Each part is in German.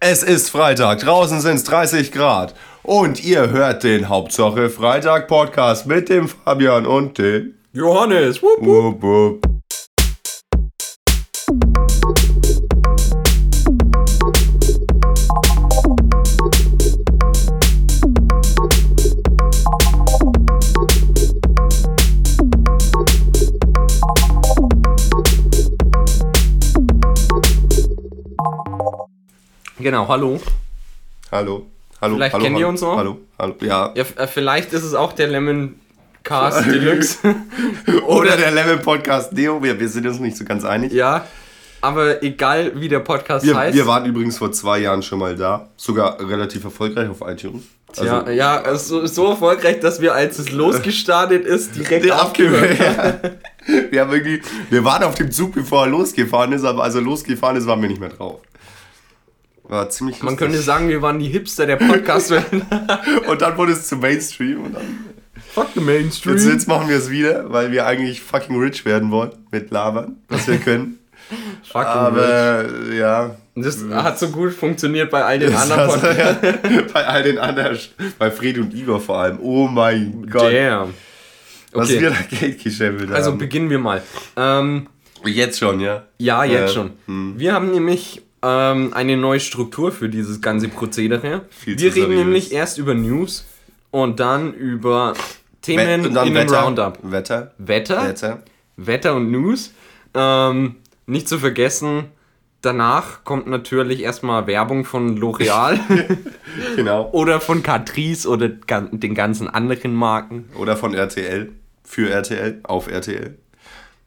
Es ist Freitag, draußen sind es 30 Grad und ihr hört den Hauptsache Freitag Podcast mit dem Fabian und dem Johannes. Wupp, wupp. Wupp, Genau, hallo. Hallo. Hallo. Vielleicht hallo, kennt hallo, ihr uns noch? Hallo. Hallo. Ja. Ja, äh, vielleicht ist es auch der Lemon Cast Deluxe. Oder der Lemon Podcast Neo. Wir, wir sind uns nicht so ganz einig. ja, aber egal wie der Podcast Wir, heißt. wir waren übrigens vor zwei Jahren schon mal da. Sogar relativ erfolgreich auf iTunes. Also, ja, ja, so, so erfolgreich, dass wir, als es losgestartet ist, direkt abgehört haben. Ja. Wir haben irgendwie, wir waren auf dem Zug, bevor er losgefahren ist, aber als er losgefahren ist, waren wir nicht mehr drauf. War ziemlich Man lustig. könnte sagen, wir waren die Hipster der Podcast-Welt. Und dann wurde es zu Mainstream und dann. Fuck the Mainstream. Jetzt, jetzt machen wir es wieder, weil wir eigentlich fucking rich werden wollen mit Labern, was wir können. Fucking rich. Aber ja. Das hat so gut funktioniert bei all den Das anderen Podcasts. ja, bei all den anderen, bei Fred und Igor vor allem. Oh mein Gott. Damn. Was Okay. wir da Geld gescheffelt Also haben. beginnen wir mal. Ähm, Jetzt schon, ja. Ja, jetzt Äh, schon. hm. Wir haben nämlich ähm, eine neue Struktur für dieses ganze Prozedere. Viel wir reden nämlich erst über News und dann über Themen und dann in Wetter. Roundup. Wetter. Wetter, Wetter. Wetter und News. Ähm, nicht zu vergessen, danach kommt natürlich erstmal Werbung von L'Oreal Genau. oder von Catrice oder den ganzen anderen Marken. Oder von RTL. Für RTL. Auf RTL.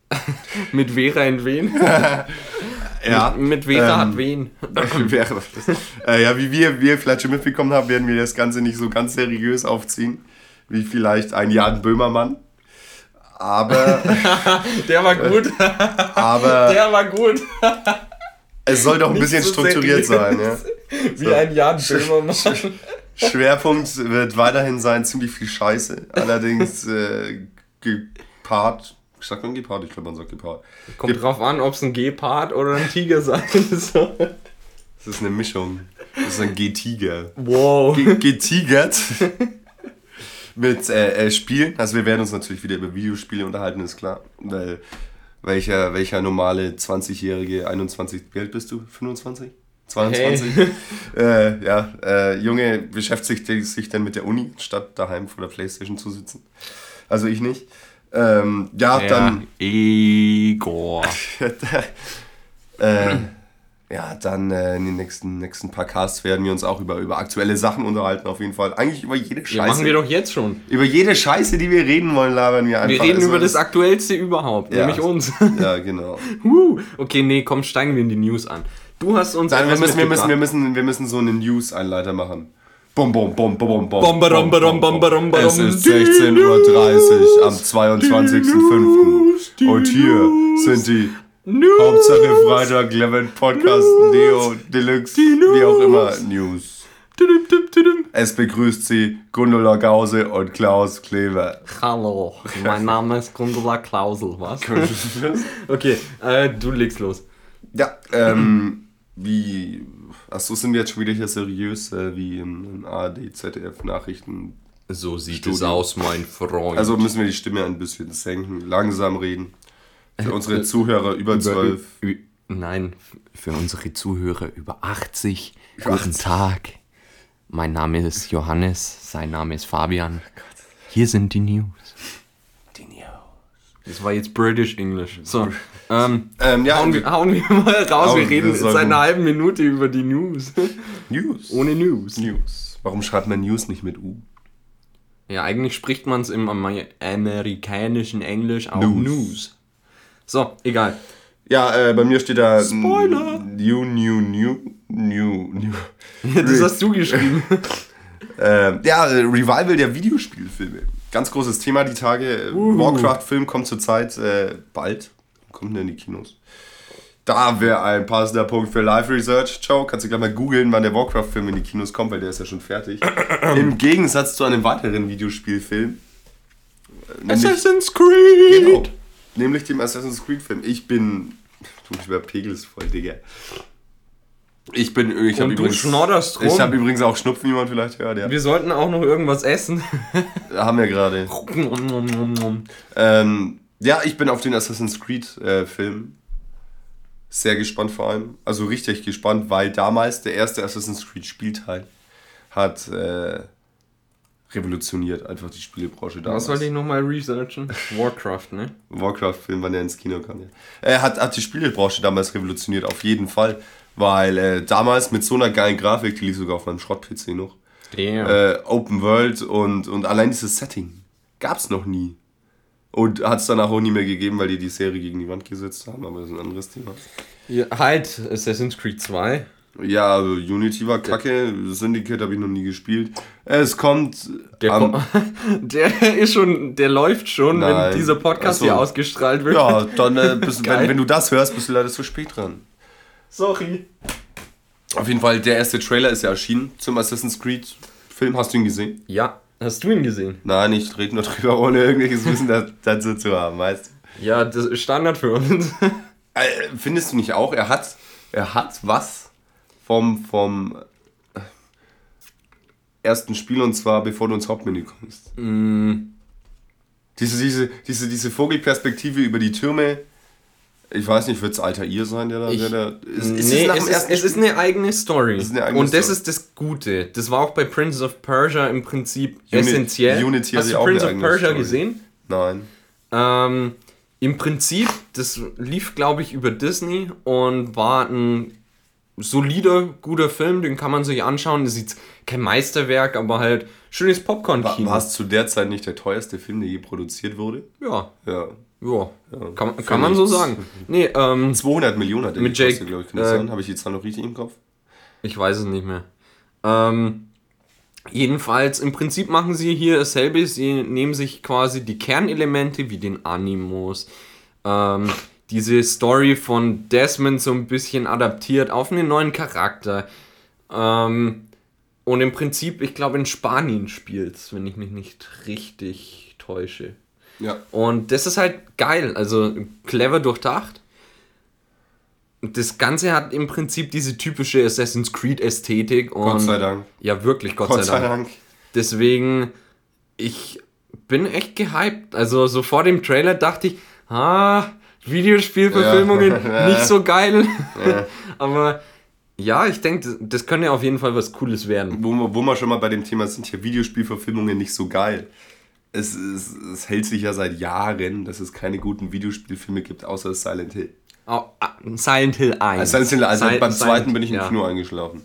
Mit Vera in Wen. Ja. Mit Vera Ähm, hat Wen. Äh, ja, wie wir, wie ihr vielleicht schon mitbekommen haben, werden wir das Ganze nicht so ganz seriös aufziehen. Wie vielleicht ein Jan Böhmermann. Aber, Der war gut. aber Der war gut. es soll doch ein bisschen so strukturiert sein. Ja. Wie ein Jan Böhmermann. Schwerpunkt wird weiterhin sein, ziemlich viel Scheiße. Allerdings äh, gepaart. Sagt man gepaart? Ich glaube, man sagt gepaart. Kommt drauf an, ob es ein Gepard oder ein Tiger sein soll. Das ist eine Mischung. Das ist ein G-Tiger. Wow. Ge- getigert mit äh, äh, Spielen. Also wir werden uns natürlich wieder über Videospiele unterhalten, ist klar. Weil welcher, welcher normale 20-jährige, 21, wie alt bist du? 25? 22? Äh, ja, äh, Junge beschäftigt sich dann mit der Uni, statt daheim vor der Playstation zu sitzen. Also ich nicht. Ähm, ja, dann Igor. äh, ja, dann äh, in den nächsten, nächsten paar Casts werden wir uns auch über, über aktuelle Sachen unterhalten, auf jeden Fall. Eigentlich über jede Ja, Scheiße. machen wir doch jetzt schon. Über jede Scheiße, die wir reden wollen, labern wir einfach. Wir reden Also, über das Aktuellste überhaupt, Ja. nämlich uns. Ja, genau. Okay, nee, komm, steigen wir in die News an. Du hast uns Dann, wir, müssen, wir, müssen, wir, müssen, wir müssen so einen News-Einleiter machen. Bum, bum, bum, bum, bum, bum. Badum, bom, badum, badum. Es ist 16.30 Uhr am 22.05. Und hier sind die News. Hauptsache Freitag Lemon Podcast Neo Deluxe, wie auch immer, News. Tudum, tudum, tudum. Es begrüßt Sie Gundula Gause und Klaus Kleber. Hallo, mein Name ist Gundula Klausel, was? okay, äh, du legst los. Ja, ähm, wie. Achso, sind wir jetzt schon wieder hier seriös, äh, wie in, in ARD, ZDF Nachrichten. So sieht Studio. es aus, mein Freund. Also müssen wir die Stimme ein bisschen senken, langsam reden. Für unsere Zuhörer über 12. Ü- Nein, für unsere Zuhörer über 80. Über Guten 80. Tag. Mein Name ist Johannes, sein Name ist Fabian. Hier sind die News. Die News. Das war jetzt British English. So, ähm, Ähm, ja, hauen, wir, hauen wir mal raus. Wir reden wir jetzt sagen- eine halbe Minute über die News. News. Ohne News. News. Warum schreibt man News nicht mit U? Ja, eigentlich spricht man es im Amer- amerikanischen Englisch auch News. News. So, egal. Ja, äh, bei mir steht da. Spoiler. New, new, new, new, new. Das hast du geschrieben. Äh, ja, Revival der Videospielfilme. Ganz großes Thema die Tage. Warcraft-Film kommt zurzeit äh, bald. Kommt denn in die Kinos? Da wäre ein passender Punkt für Live Research. Joe, kannst du gleich mal googeln, wann der Warcraft-Film in die Kinos kommt, weil der ist ja schon fertig. Im Gegensatz zu einem weiteren Videospielfilm. Assassin's Creed. Genau. Nämlich dem Assassin's Creed-Film. Ich bin. Du mich überpegelst voll, Digga. Ich bin. Ich Und hab du übrigens, schnodderst rum. Ich habe übrigens auch Schnupfen, wie man vielleicht hört. Ja. Wir sollten auch noch irgendwas essen. Haben wir gerade. Ähm, ja, ich bin auf den Assassin's Creed äh, Film sehr gespannt vor allem. Also richtig gespannt, weil damals der erste Assassin's Creed Spielteil hat äh, revolutioniert einfach die Spielebranche damals. Was sollte ich nochmal researchen? Warcraft, ne? Warcraft-Film, wann der ins Kino kam. Ja. Er hat, hat die Spielebranche damals revolutioniert, auf jeden Fall. Weil äh, damals mit so einer geilen Grafik, die lief sogar auf meinem Schrott-PC noch, Damn. äh, Open World und, und allein dieses Setting gab's noch nie. Und hat es danach auch nie mehr gegeben, weil die die Serie gegen die Wand gesetzt haben, aber das ist ein anderes Thema. Ja, halt, Assassin's Creed 2. Ja, also Unity war kacke, Syndicate habe ich noch nie gespielt. Es kommt Der, am, der ist schon, der läuft schon, Nein. wenn dieser Podcast so. hier ausgestrahlt wird. Ja, dann, äh, bist, wenn, wenn du das hörst, bist du leider zu spät dran. Sorry. Auf jeden Fall, der erste Trailer ist ja erschienen zum Assassin's Creed Film. Hast du ihn gesehen? Ja, hast du ihn gesehen? Nein, ich rede nur drüber, ohne irgendwelches Wissen da- dazu zu haben, weißt du? Ja, das ist Standard für uns. Äh, findest du nicht auch, er hat, er hat was vom, vom äh, ersten Spiel und zwar bevor du ins Hauptmenü kommst. Mm. Diese, diese, diese, diese Vogelperspektive über die Türme. Ich weiß nicht, wird es Alter ihr sein, der da. Ich- der da ist, ist nee, nach es, ist, es ist eine eigene Story. ist eine eigene Und das Story. ist das Gute. Das war auch bei Prince of Persia im Prinzip Uni- essentiell. Unity Hast du Prince of Persia Story. gesehen? Nein. Ähm, Im Prinzip, das lief, glaube ich, über Disney und war ein solider, guter Film, den kann man sich anschauen. Das ist kein Meisterwerk, aber halt schönes Popcorn-Kino. war es zu der Zeit nicht der teuerste Film, der je produziert wurde? Ja, Ja. Ja. Kann, kann man so sagen. Nee, ähm, 200 Millionen hat der Mit Jake, glaube ich. Äh? Habe ich die Zahl noch richtig im Kopf? Ich weiß es nicht mehr. Ähm, jedenfalls, im Prinzip machen sie hier dasselbe. Sie nehmen sich quasi die Kernelemente wie den Animus, ähm, diese Story von Desmond so ein bisschen adaptiert auf einen neuen Charakter. Ähm, und im Prinzip, ich glaube, in Spanien spielt wenn ich mich nicht richtig täusche. Ja. Und das ist halt geil, also clever durchdacht. Das Ganze hat im Prinzip diese typische Assassin's Creed Ästhetik. Und Gott sei Dank. Ja, wirklich, Gott, Gott sei Dank. Deswegen, ich bin echt gehypt. Also so vor dem Trailer dachte ich, ah, Videospielverfilmungen, Ja. nicht so geil. Aber ja, ich denke, das könnte auf jeden Fall was Cooles werden. Wo, wir- wo wir schon mal bei dem Thema sind, hier Videospielverfilmungen nicht so geil. Es, es, es hält sich ja seit Jahren, dass es keine guten Videospielfilme gibt, außer Silent Hill. Oh, ah, Silent Hill 1. Also, Silent Hill, also Sil- beim Silent- zweiten bin ich im ja. Kino eingeschlafen.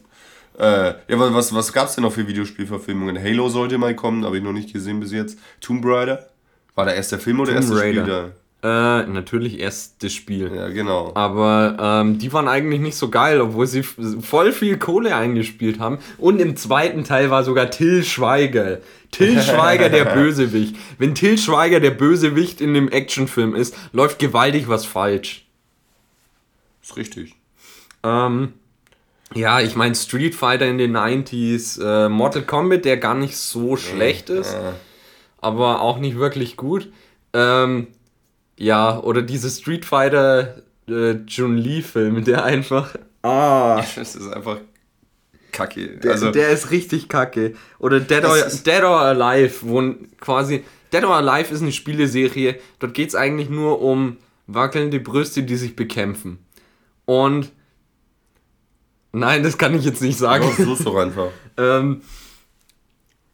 Äh, ja, was, was, gab es denn noch für Videospielverfilmungen? Halo sollte mal kommen, habe ich noch nicht gesehen bis jetzt. Tomb Raider? War der erste Film oder Tomb erste Raider. Spiel Äh, natürlich erst das Spiel. Ja, genau. Aber ähm, die waren eigentlich nicht so geil, obwohl sie voll viel Kohle eingespielt haben. Und im zweiten Teil war sogar Till Schweiger. Till Schweiger der Bösewicht. Wenn Till Schweiger der Bösewicht in einem Actionfilm ist, läuft gewaltig was falsch. Ist richtig. Ähm, ja, ich meine Street Fighter in den 90s, äh, Mortal Kombat, der gar nicht so schlecht ist, Äh, aber auch nicht wirklich gut. Ähm, ja, oder diese Street Fighter äh, Jun-Li-Film, der einfach. Ah. das ist einfach kacke. Der, also, der ist richtig kacke. Oder Dead or, Dead or Alive, wo quasi. Dead or Alive ist eine Spieleserie. Dort geht es eigentlich nur um wackelnde Brüste, die sich bekämpfen. Und. Nein, das kann ich jetzt nicht sagen. ist doch einfach. ähm,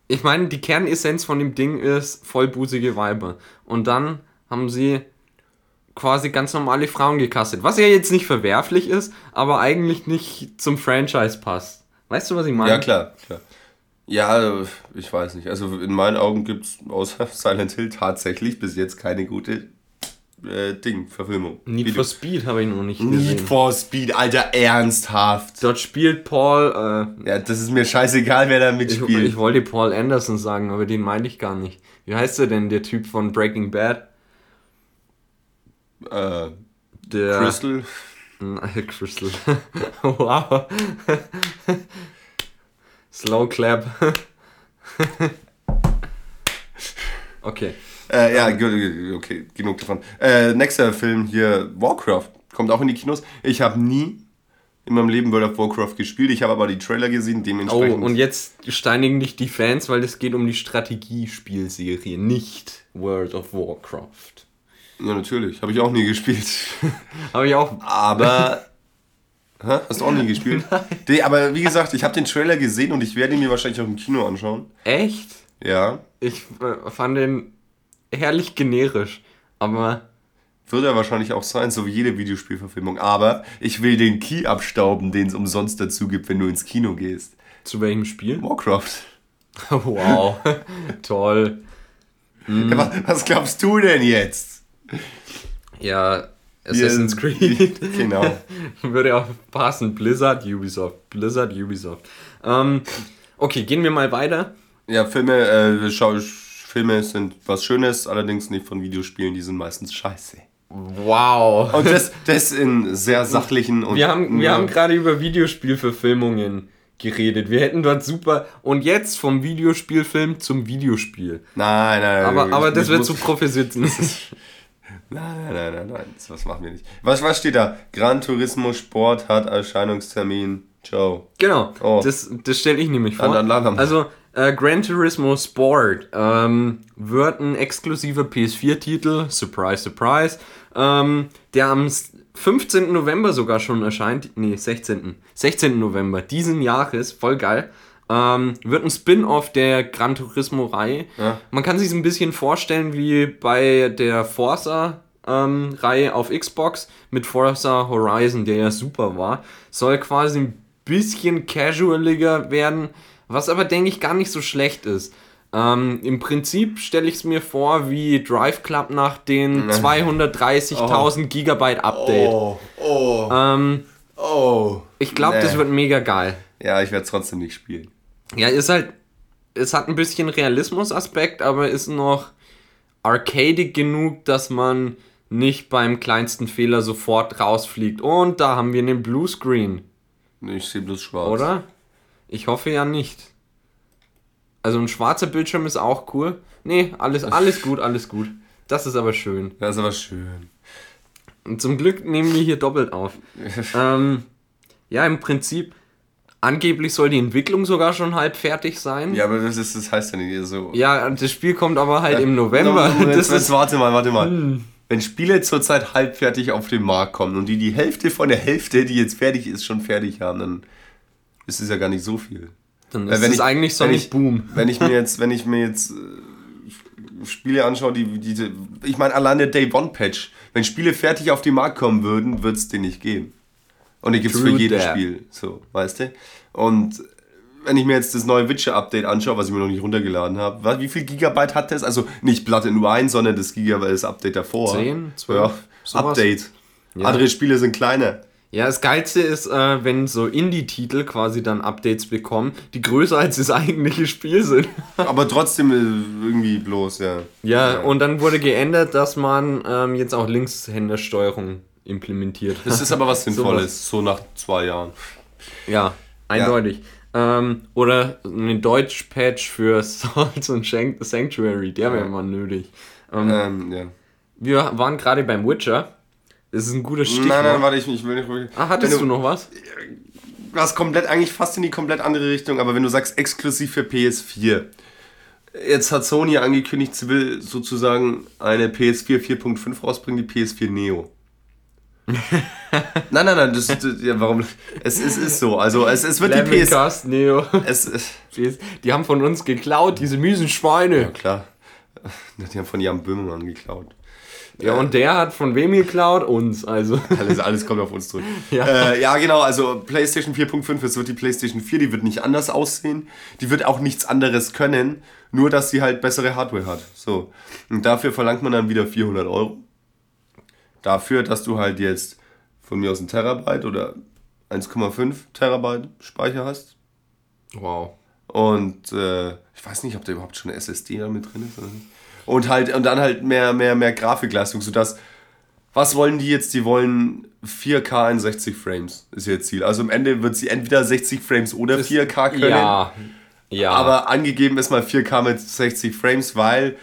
ich meine, die Kernessenz von dem Ding ist vollbusige Weiber. Und dann haben sie quasi ganz normale Frauen gecastet. Was ja jetzt nicht verwerflich ist, aber eigentlich nicht zum Franchise passt. Weißt du, was ich meine? Ja, klar, klar. Ja, ich weiß nicht. Also in meinen Augen gibt es außer Silent Hill tatsächlich bis jetzt keine gute äh, Ding, Verfilmung. Need Video- for Speed habe ich noch nicht gesehen. Need for Speed, Alter, ernsthaft. Dort spielt Paul, äh, Ja, das ist mir scheißegal, wer da ich, mitspielt. ich wollte Paul Anderson sagen, aber den meinte ich gar nicht. Wie heißt der denn, der Typ von Breaking Bad? Äh, Der Crystal. Nein, Crystal. wow. Slow clap. okay. Äh, ja, okay, genug davon. Äh, nächster Film hier, Warcraft, kommt auch in die Kinos. Ich habe nie in meinem Leben World of Warcraft gespielt. Ich habe aber die Trailer gesehen, Oh, dementsprechend. und jetzt steinigen dich die Fans, weil es geht um die Strategiespielserie, nicht World of Warcraft. Ja, natürlich. Habe ich auch nie gespielt. Habe ich auch. Aber. Hä? Hast du auch nie gespielt? Nee, aber wie gesagt, ich habe den Trailer gesehen und ich werde ihn mir wahrscheinlich auch im Kino anschauen. Echt? Ja. Ich äh, fand den herrlich generisch. Aber Wird er wahrscheinlich auch sein, so wie jede Videospielverfilmung. Aber ich will den Key abstauben, den es umsonst dazu gibt, wenn du ins Kino gehst. zu welchem Spiel? Warcraft. Wow. Toll. Ja, was, was glaubst du denn jetzt? Ja, Assassin's Creed. Genau. Würde auch passen. Blizzard, Ubisoft. Blizzard, Ubisoft. Ähm, okay, gehen wir mal weiter. Ja, Filme, äh, schau, Filme sind was Schönes, allerdings nicht von Videospielen, die sind meistens scheiße. Wow. Und das, das in sehr sachlichen und. Wir haben, wir haben gerade über Videospielverfilmungen geredet. Wir hätten dort super. Und jetzt vom Videospielfilm zum Videospiel. Nein, nein, nein. Aber, aber das wird zu professionell. Nein, nein, nein, nein, nein, das machen wir nicht. Was, was steht da? Gran Turismo Sport hat Erscheinungstermin. Ciao. Genau, Oh. das, das stelle ich nämlich vor. Also, äh, Gran Turismo Sport ähm, wird ein exklusiver PS4-Titel, surprise, surprise, ähm, der am s- 15. November sogar schon erscheint, nee, 16. 16. November diesen Jahres, voll geil. Ähm, wird ein Spin-off der Gran Turismo-Reihe. Ja. Man kann sich ein bisschen vorstellen wie bei der Forza-Reihe auf Xbox mit Forza Horizon, der ja super war. Soll quasi ein bisschen casualiger werden, was aber, denke ich, gar nicht so schlecht ist. Ähm, Im Prinzip stelle ich es mir vor wie Drive Club nach den 230.000 Gigabyte Update. Oh, oh, Ähm, oh. ich glaube, Nee. das wird mega geil. Ja, ich werde es trotzdem nicht spielen. Ja, ist halt, es hat ein bisschen Realismus-Aspekt, aber ist noch arcadig genug, dass man nicht beim kleinsten Fehler sofort rausfliegt. Und da haben wir einen Bluescreen, Nee, Ich sehe bloß schwarz. oder? Ich hoffe ja nicht. Also ein schwarzer Bildschirm ist auch cool. Nee, alles, alles gut, alles gut. Das ist aber schön. Das ist aber schön. Und zum Glück nehmen wir hier doppelt auf. ähm, ja, im Prinzip, angeblich soll die Entwicklung sogar schon halb fertig sein. Ja, aber das, ist, das heißt ja nicht so. Ja, das Spiel kommt aber halt im November. Moment, Das jetzt, ist, warte mal, warte mal. Wenn Spiele zurzeit halbfertig auf den Markt kommen und die die Hälfte von der Hälfte, die jetzt fertig ist, schon fertig haben, dann ist es ja gar nicht so viel. dann ist wenn es ich- eigentlich so ich- Boom. Wenn ich mir jetzt, wenn ich mir jetzt äh, Spiele anschaue, die diese, ich meine allein der Day One Patch, wenn Spiele fertig auf den Markt kommen würden, würde es den nicht geben. Und die gibt es für jedes that. Spiel, so, weißt du? Und wenn ich mir jetzt das neue Witcher-Update anschaue, was ich mir noch nicht runtergeladen habe, wie viel Gigabyte hat das? Also nicht Blood and Wine, sondern das Gigabyte, das Update davor. 10, 12, ja, sowas. Update. Ja. Andere Spiele sind kleiner. Ja, das Geilste ist, äh, wenn so Indie-Titel quasi dann Updates bekommen, die größer als das eigentliche Spiel sind. Aber trotzdem äh, irgendwie bloß, ja. ja, und dann wurde geändert, dass man ähm, jetzt auch Linkshändersteuerung implementiert. Das ist aber was. Sinnvolles, so nach zwei Jahren. Ja, eindeutig. Ähm, oder ein Deutsch-Patch für Souls und Sanctuary, der wäre mal nötig. Ähm, Ähm, ja. Wir waren gerade beim Witcher. Das ist ein gutes Stichwort. Nein, nein, warte, ich, ich will nicht. ah, hattest wenn du noch was? was komplett, eigentlich fast in die komplett andere Richtung, aber wenn du sagst exklusiv für PS4. Jetzt hat Sony angekündigt, sie will sozusagen eine PS4 4.5 rausbringen, die PS4 Neo. Nein, nein, nein, das, das ja, warum? Es, es ist so, also es, es wird die PS. Lemoncast, Neo. Es, es, Die haben von uns geklaut, diese miesen Schweine. ja, klar. Die haben von Jan Böhmermann geklaut. Ja, und der hat von wem geklaut? Uns, also. Alles, alles kommt auf uns zurück. Ja. Ja, äh, ja genau, also PlayStation 4.5, es wird die PlayStation 4, die wird nicht anders aussehen, die wird auch nichts anderes können, nur dass sie halt bessere Hardware hat. So. Und dafür verlangt man dann wieder 400 Euro. Dafür, dass du halt jetzt von mir aus ein Terabyte oder 1,5 Terabyte Speicher hast. Wow. Und äh, ich weiß nicht, ob da überhaupt schon eine SSD da mit drin ist. Oder nicht. Und halt, und dann halt mehr, mehr, mehr Grafikleistung, sodass. Was wollen die jetzt? Die wollen 4K in 60 Frames, ist ihr Ziel. Also am Ende wird sie entweder 60 Frames oder 4K können. Ja. Ja. Aber angegeben ist mal 4K mit 60 Frames, weil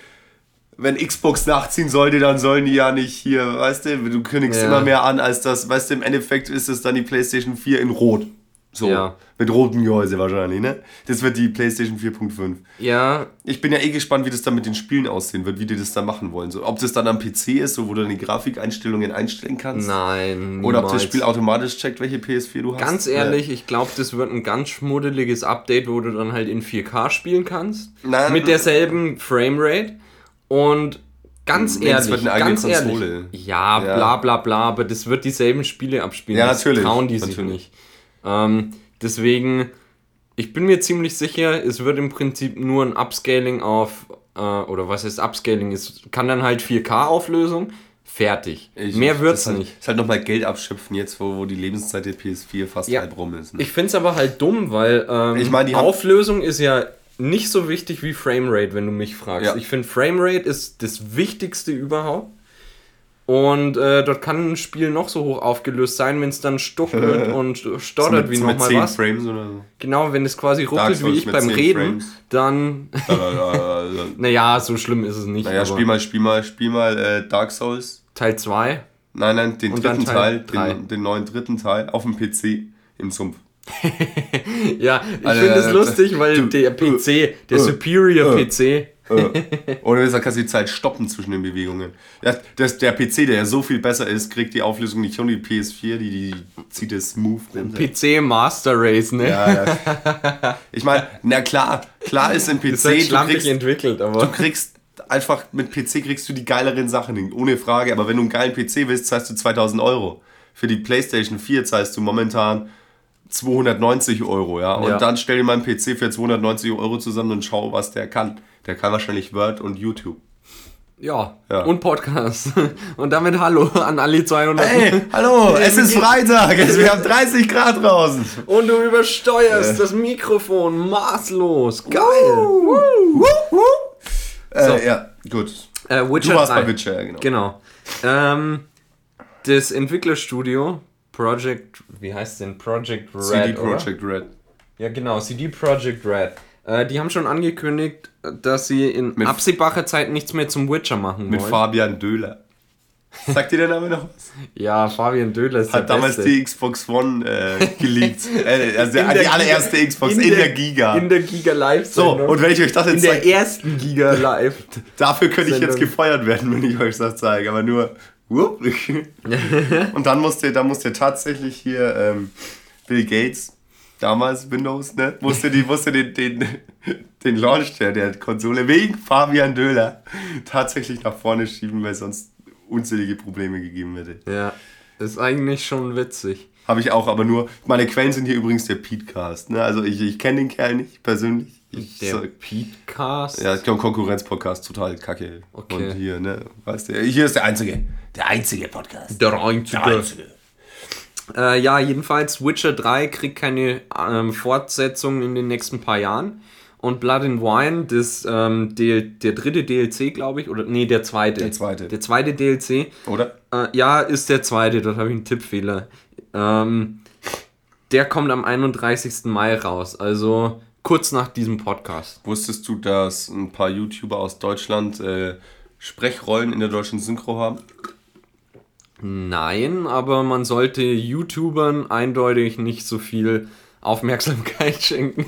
wenn Xbox nachziehen sollte, dann sollen die ja nicht hier, weißt du, du kündigst Ja. immer mehr an als das, weißt du, im Endeffekt ist es dann die PlayStation 4 in Rot. So, Ja. mit rotem Gehäuse wahrscheinlich, ne? Das wird die PlayStation 4.5. Ja, Ich bin ja eh gespannt, wie das dann mit den Spielen aussehen wird, wie die das dann machen wollen. So, ob das dann am PC ist, so, wo du dann die Grafikeinstellungen einstellen kannst. nein. Oder ob das niemals. Spiel automatisch checkt, welche PS4 du hast. Ganz ehrlich, ich glaube, das wird ein ganz schmuddeliges Update, wo du dann halt in 4K spielen kannst. Nein. mit derselben Framerate. Und ganz Nee, das ehrlich, wird eine eigene ganz ehrlich. Konsole. Ja, Ja. bla bla bla, aber das wird dieselben Spiele abspielen. Ja, das natürlich, trauen die sich natürlich. nicht. Ähm, deswegen, ich bin mir ziemlich sicher, es wird im Prinzip nur ein Upscaling auf, äh, oder was heißt Upscaling? Es kann dann halt 4K-Auflösung, fertig. Ich- Mehr wird's halt, nicht. Ist halt nochmal Geld abschöpfen jetzt, wo, wo die Lebenszeit der PS4 fast Ja. halb rum ist. Ne? Ich finde es aber halt dumm, weil ähm, Ich meine, die Auflösung ist ja nicht so wichtig wie Framerate, wenn du mich fragst. Ja. Ich finde Framerate ist das Wichtigste überhaupt. Und äh, dort kann ein Spiel noch so hoch aufgelöst sein, wenn es dann stuckelt und stottert So wie mit, so mit nochmal 10 was. Frames oder so. Genau, wenn es quasi ruckelt wie ich beim 10 Reden, Frames. dann. naja, naja, so schlimm ist es nicht. naja, spiel mal, spiel mal, spiel mal äh, Dark Souls. Teil 2. Nein, nein, den Und dritten Teil Teil, den, den neuen dritten Teil auf dem PC im Sumpf. Ja, ich Alter, finde es lustig, weil du- der PC, der äh, Superior äh. PC, Oder besser kannst du die Zeit stoppen zwischen den Bewegungen. Ja, das, der PC, der ja so viel besser ist, kriegt die Auflösung nicht und die PS4, die, die zieht es smooth runter. PC Master Race, ne? Ja, ja. Ich meine, na klar, klar ist im PC, ist halt du kriegst, entwickelt, aber. du kriegst einfach mit PC kriegst du die geileren Sachen hin, ohne Frage. Aber wenn du einen geilen PC willst, zahlst du 2000 Euro. Für die PlayStation 4 zahlst du momentan 290 Euro, ja. Und Ja. dann stell dir mal einen PC für 290 Euro zusammen und schau, was der kann. Der kann wahrscheinlich Word und YouTube. Ja, Ja. und Podcast. Und damit Hallo an alle 200. Hey, hallo, es ist Freitag, es, wir haben 30 Grad draußen. Und du übersteuerst das Mikrofon maßlos. Geil. Woo, woo. Äh, ja, gut. Äh, Witcher Du warst 3. bei Witcher, ja, genau. Genau. Ähm, das Entwicklerstudio Project, wie heißt denn? Project Red. CD oder? Projekt Red. Ja, genau, CD Projekt Red. Äh, die haben schon angekündigt, dass sie in Mit- absehbarer Zeit nichts mehr zum Witcher machen Mit wollen. Fabian Döhler. Sagt dir der Name noch was? ja, Fabian Dödler ist Hat der damals Beste. die Xbox One äh, geleakt. äh, also In die der allererste Giga- Xbox in, der, Giga. In der Giga Live so, und wenn ich euch das in jetzt der zeige, ersten Giga Live. dafür könnte ich jetzt Sendung. gefeuert werden, wenn ich euch das zeige. Aber nur. Whoop. und dann musste, dann musste tatsächlich hier ähm, Bill Gates, damals Windows, ne, musste, die, musste den, den, den Launch der, der Konsole wegen Fabian Döhler tatsächlich nach vorne schieben, weil sonst unzählige Probleme gegeben hätte. ja, ist eigentlich schon witzig. Habe ich auch, aber nur. Meine Quellen sind hier übrigens der Petecast. Ne? Also ich, ich kenne den Kerl nicht persönlich. Ich Der Petecast. ja, ich glaube Konkurrenz-Podcast total kacke. Okay. Und hier, ne, weißt du, hier ist der einzige. Der einzige Podcast. Der einzige. Äh, ja, jedenfalls Witcher 3 kriegt keine ähm, Fortsetzung in den nächsten paar Jahren. Und Blood and Wine, das, ähm, der, der dritte DLC, glaube ich, oder nee, der zweite. Der zweite. Der zweite DLC. Oder? Äh, ja, ist der zweite, dort habe ich einen Tippfehler. Ähm, der kommt am 31. Mai raus, also kurz nach diesem Podcast. Wusstest du, dass ein paar YouTuber aus Deutschland äh, Sprechrollen in der deutschen Synchro haben? Nein, aber man sollte YouTubern eindeutig nicht so viel Aufmerksamkeit schenken.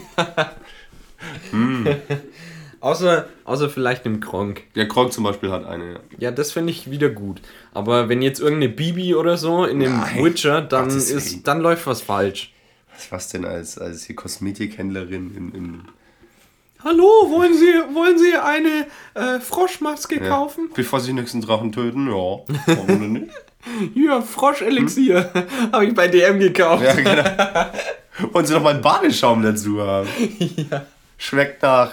außer, außer vielleicht dem Gronk. Der Kronk zum Beispiel hat eine, ja. Ja, das finde ich wieder gut. Aber wenn jetzt irgendeine Bibi oder so in dem Nein, Witcher, dann ist, dann läuft was falsch. Was, was denn als, als hier Kosmetikhändlerin im, im Hallo, wollen Sie, wollen Sie eine äh, Froschmaske ja. Bevor sie nächsten Drachen töten? Ja. Warum denn nicht? Hier, Froschelixier. Habe ich bei DM gekauft. Ja, genau. Wollen Sie noch mal einen Badeschaum dazu haben? Ja. Schmeckt nach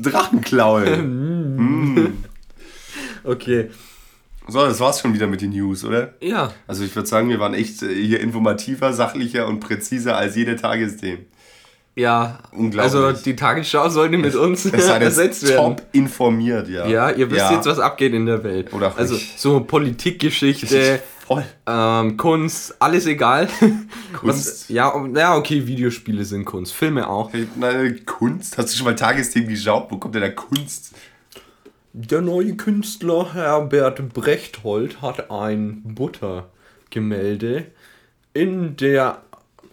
Drachenklaue. Okay. so, das war's schon wieder mit den News, oder? Ja. Also ich würde sagen, wir waren echt äh, hier informativer, sachlicher und präziser als jede Tagesthemen. Ja, also die Tagesschau sollte mit uns Es ersetzt werden. top informiert, ja. Ja, ihr wisst Ja. jetzt, was abgeht in der Welt. Oder also nicht. so Politikgeschichte, ähm, Kunst, alles egal. Kunst? Was, ja, ja, okay, Videospiele sind Kunst, Filme auch. Hey, na, Kunst? Hast du schon mal Tagesthemen geschaut? Wo kommt denn da Kunst? Der neue Künstler Herbert Brechthold hat ein Buttergemälde in der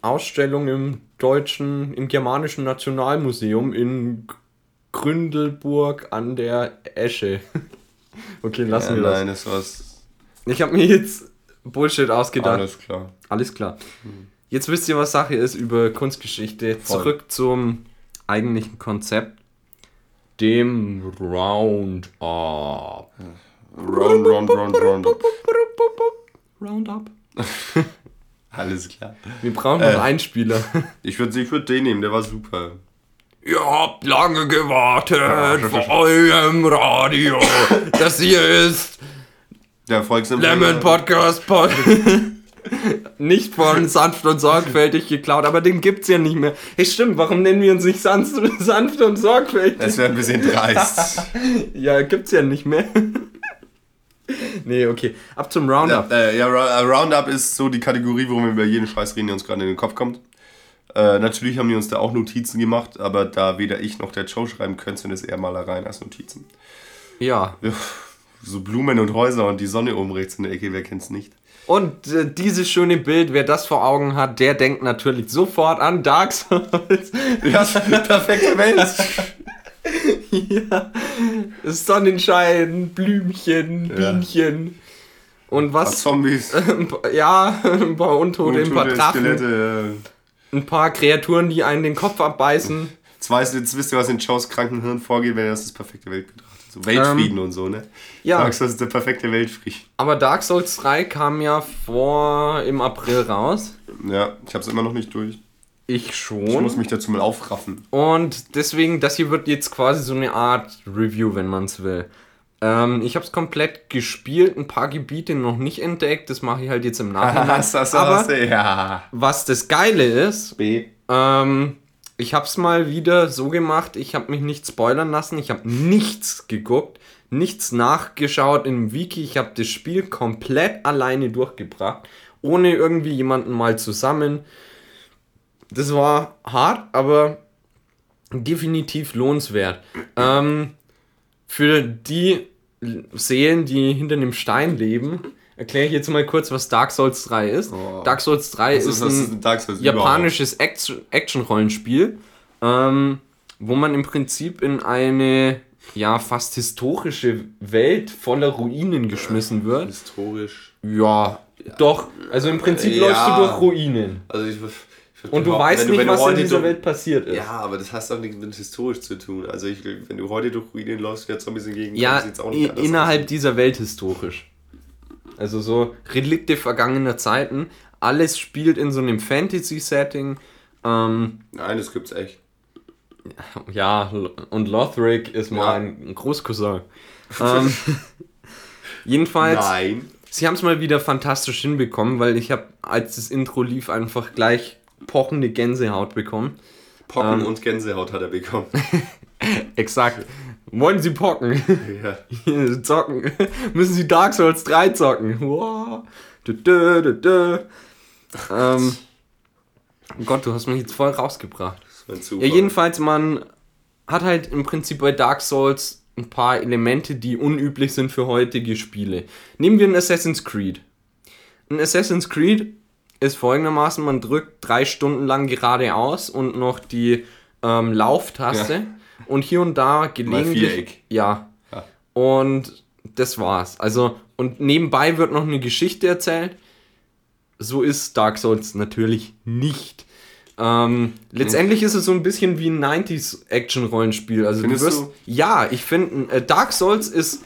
Ausstellung im deutschen, im germanischen Nationalmuseum in Gründelburg an der Esche. Okay, lassen Ja, wir das. nein, das war's. Ich habe mir jetzt Bullshit ausgedacht. Alles klar. Alles klar. Jetzt wisst ihr, was Sache ist über Kunstgeschichte. Voll. Zurück zum eigentlichen Konzept. Dem Roundup. Round, round, round, round. Roundup. Alles klar. Wir brauchen noch Äh. einen Einspieler. Ich würde ich würd den nehmen, der war super. Ihr habt lange gewartet vor eurem Radio. Das hier ist Der. Lemon Podcast Pod. nicht von sanft und sorgfältig geklaut, aber den gibt's ja nicht mehr. Hey, stimmt, warum nennen wir uns nicht sanft, sanft und sorgfältig? Das wäre ein bisschen dreist. Ja, gibt's ja nicht mehr. nee, okay. Ab zum Roundup. Ja, äh, ja, äh, Roundup ist so die Kategorie, wo wir über jeden Scheiß reden, der uns gerade in den Kopf kommt. Äh, natürlich haben wir uns da auch Notizen gemacht, aber da weder ich noch der Joe schreiben können, sind es eher Malereien als Notizen. Ja. Ja, so Blumen und Häuser und die Sonne oben rechts in der Ecke, wer kennt's nicht? Und äh, dieses schöne Bild, wer das vor Augen hat, der denkt natürlich sofort an Dark Souls. Ja, perfekte Welt. ja. Sonnenschein, Blümchen, Ja. Bienchen. Und Was? Zombies, Ein paar- ja, ein paar Untote, ein paar Untote, Drachen, Skelette. äh. ein paar Kreaturen, die einen den Kopf abbeißen. Jetzt, weißt, jetzt wisst ihr, was in Joes kranken Hirn vorgeht, wenn er das das perfekte Welt betrachtet. So Weltfrieden und so, ne? ja. Sagst, das ist der perfekte Weltfrieden. Aber Dark Souls 3 kam ja vor im April raus. Ja, ich hab's immer noch nicht durch. Ich Ich schon. muss mich dazu mal aufraffen. Und deswegen, das hier wird jetzt quasi so eine Art Review, wenn man es will. Ähm, ich habe es komplett gespielt, ein paar Gebiete noch nicht entdeckt, das mache ich halt jetzt im Nachhinein. Aber ja. was das Geile ist, B. ähm, ich habe es mal wieder so gemacht, ich habe mich nicht spoilern lassen, ich habe nichts geguckt, nichts nachgeschaut im Wiki, ich habe das Spiel komplett alleine durchgebracht, ohne irgendwie jemanden mal zusammen. Das war hart, aber definitiv lohnenswert. Ähm, für die Seelen, die hinter einem Stein leben, erkläre ich jetzt mal kurz, was Dark Souls 3 ist. Oh. Dark Souls 3 Das ist, ist, das ist ein ein japanisches Action- Action-Rollenspiel, ähm, wo man im Prinzip in eine ja fast historische Welt voller Ruinen geschmissen wird. Historisch. Ja, doch. Also im Prinzip Ja. läufst du durch Ruinen. Also ich, Und du weißt nicht, wenn was in dieser Welt passiert ist. Ja, aber das hat doch nichts mit historisch zu tun. Also ich, wenn du heute durch Ruinen läufst, ja Zombies entgegen, Ja, sieht's auch i- nicht anders innerhalb aus. dieser Welt historisch. Also so Relikte vergangener Zeiten. Alles spielt in so einem Fantasy-Setting. Ähm, Nein, das gibt's echt. ja, und Lothric ist mal Ja. ein, ein Großcousin. ähm, jedenfalls, Nein. sie haben es mal wieder fantastisch hinbekommen, weil ich habe, als das Intro lief, einfach gleich pochende Gänsehaut bekommen. Pocken Ähm. und Gänsehaut hat er bekommen. Exakt. Wollen Sie pocken? ja. zocken. Müssen Sie Dark Souls 3 zocken. Wow. Dö, dö, dö. Ähm, oh Gott, du hast mich jetzt voll rausgebracht. Ja, jedenfalls, man hat halt im Prinzip bei Dark Souls ein paar Elemente, die unüblich sind für heutige Spiele. Nehmen wir ein Assassin's Creed. Ein Assassin's Creed ist folgendermaßen, man drückt drei Stunden lang geradeaus und noch die ähm, Lauftaste Ja. und hier und da gelegentlich... Ja. Ja. Und das war's. Also, und nebenbei wird noch eine Geschichte erzählt. So ist Dark Souls natürlich nicht. Ähm, letztendlich ist es so ein bisschen wie ein 90s Action-Rollenspiel. Also Findest du wirst. du? Ja, ich finde, äh, Dark Souls ist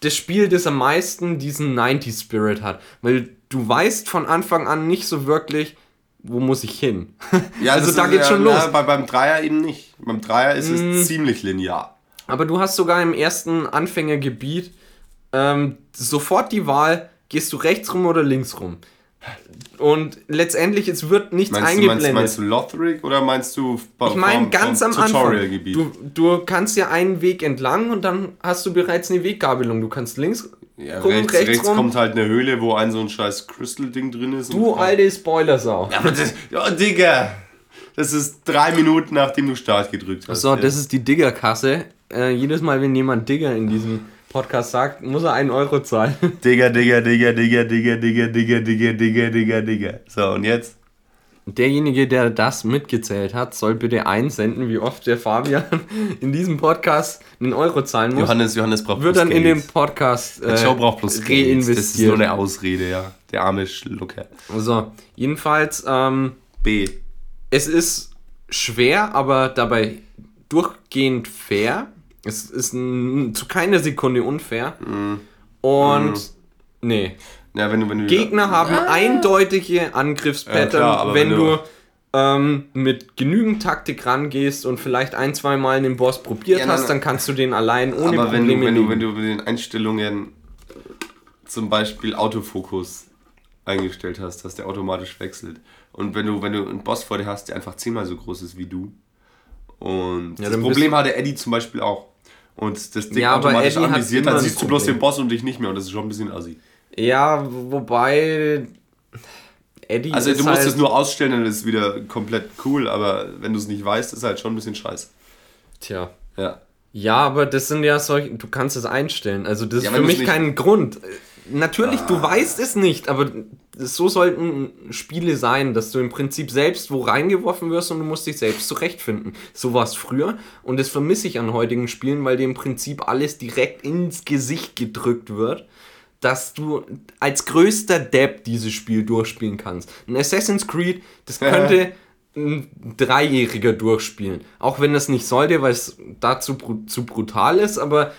das Spiel, das am meisten diesen 90s Spirit hat. Weil du weißt von Anfang an nicht so wirklich, wo muss ich hin. Ja, also da ist geht's ja, schon los. Ja, bei, beim Dreier eben nicht. Beim Dreier ist es ziemlich linear. Aber du hast sogar im ersten Anfängergebiet ähm, sofort die Wahl, gehst du rechts rum oder links rum. Und letztendlich, es wird nichts Meinst du, eingeblendet. meinst, meinst du Lothric oder meinst du ich meine ganz am Anfang. Du, du kannst ja einen Weg entlang und dann hast du bereits eine Weggabelung. Du kannst links ja, rum, rechts, rechts, rechts rum. kommt halt eine Höhle, wo ein so ein scheiß Crystal-Ding drin ist. du alte Spoilersau. Ja, aber das, ja, Digga. Das ist drei Minuten, nachdem du Start gedrückt hast. So, ja. das ist die Digger-Kasse. Äh, jedes Mal, wenn jemand Digger in diesem Podcast sagt, muss er einen Euro zahlen. Digga, Digga, Digga, Digga, Digga, Digga, Digga, Digga, Digga, Digga, Digga. So, und jetzt? Derjenige, der das mitgezählt hat, soll bitte einsenden, wie oft der Fabian in diesem Podcast einen Euro zahlen muss. Johannes, Johannes braucht Wird dann in den Podcast äh, Joe braucht plus reinvestiert. Das ist nur eine Ausrede, ja. Der arme Schlucker. So, jedenfalls, ähm, B. Es ist schwer, aber dabei durchgehend fair. Es ist zu keiner Sekunde unfair. Mm. Und mm. nee. Ja, wenn du, wenn du Gegner haben ah. eindeutige Angriffspattern, ja, klar, wenn, wenn, du, ähm, mit genügend Taktik rangehst und vielleicht ein, zwei Mal den Boss probiert ja, hast, dann kannst du den allein ohne aber Probleme wenn du, wenn du, wenn du mit den Einstellungen zum Beispiel Autofokus eingestellt hast, dass der automatisch wechselt. Und wenn du, wenn du einen Boss vor dir hast, der einfach zehnmal so groß ist wie du. Und ja, das Problem hatte Eddie zum Beispiel auch. Und das Ding ja, automatisch analysiert, dann siehst du bloß den Boss und dich nicht mehr. Und das ist schon ein bisschen assi. Ja, wobei. Eddie also du musst halt es nur ausstellen, dann ist es wieder komplett cool, aber wenn du es nicht weißt, ist es halt schon ein bisschen scheiße. Tja. Ja. Ja, aber das sind ja solche, du kannst es einstellen. Also das ja, ist für mich kein Grund. Natürlich, ah. du weißt es nicht, aber so sollten Spiele sein, dass du im Prinzip selbst wo reingeworfen wirst und du musst dich selbst zurechtfinden. So war es früher und das vermisse ich an heutigen Spielen, weil dir im Prinzip alles direkt ins Gesicht gedrückt wird dass du als größter Depp dieses Spiel durchspielen kannst. Ein Assassin's Creed, das könnte ein Dreijähriger durchspielen. Auch wenn das nicht sollte, weil es dazu zu brutal ist, aber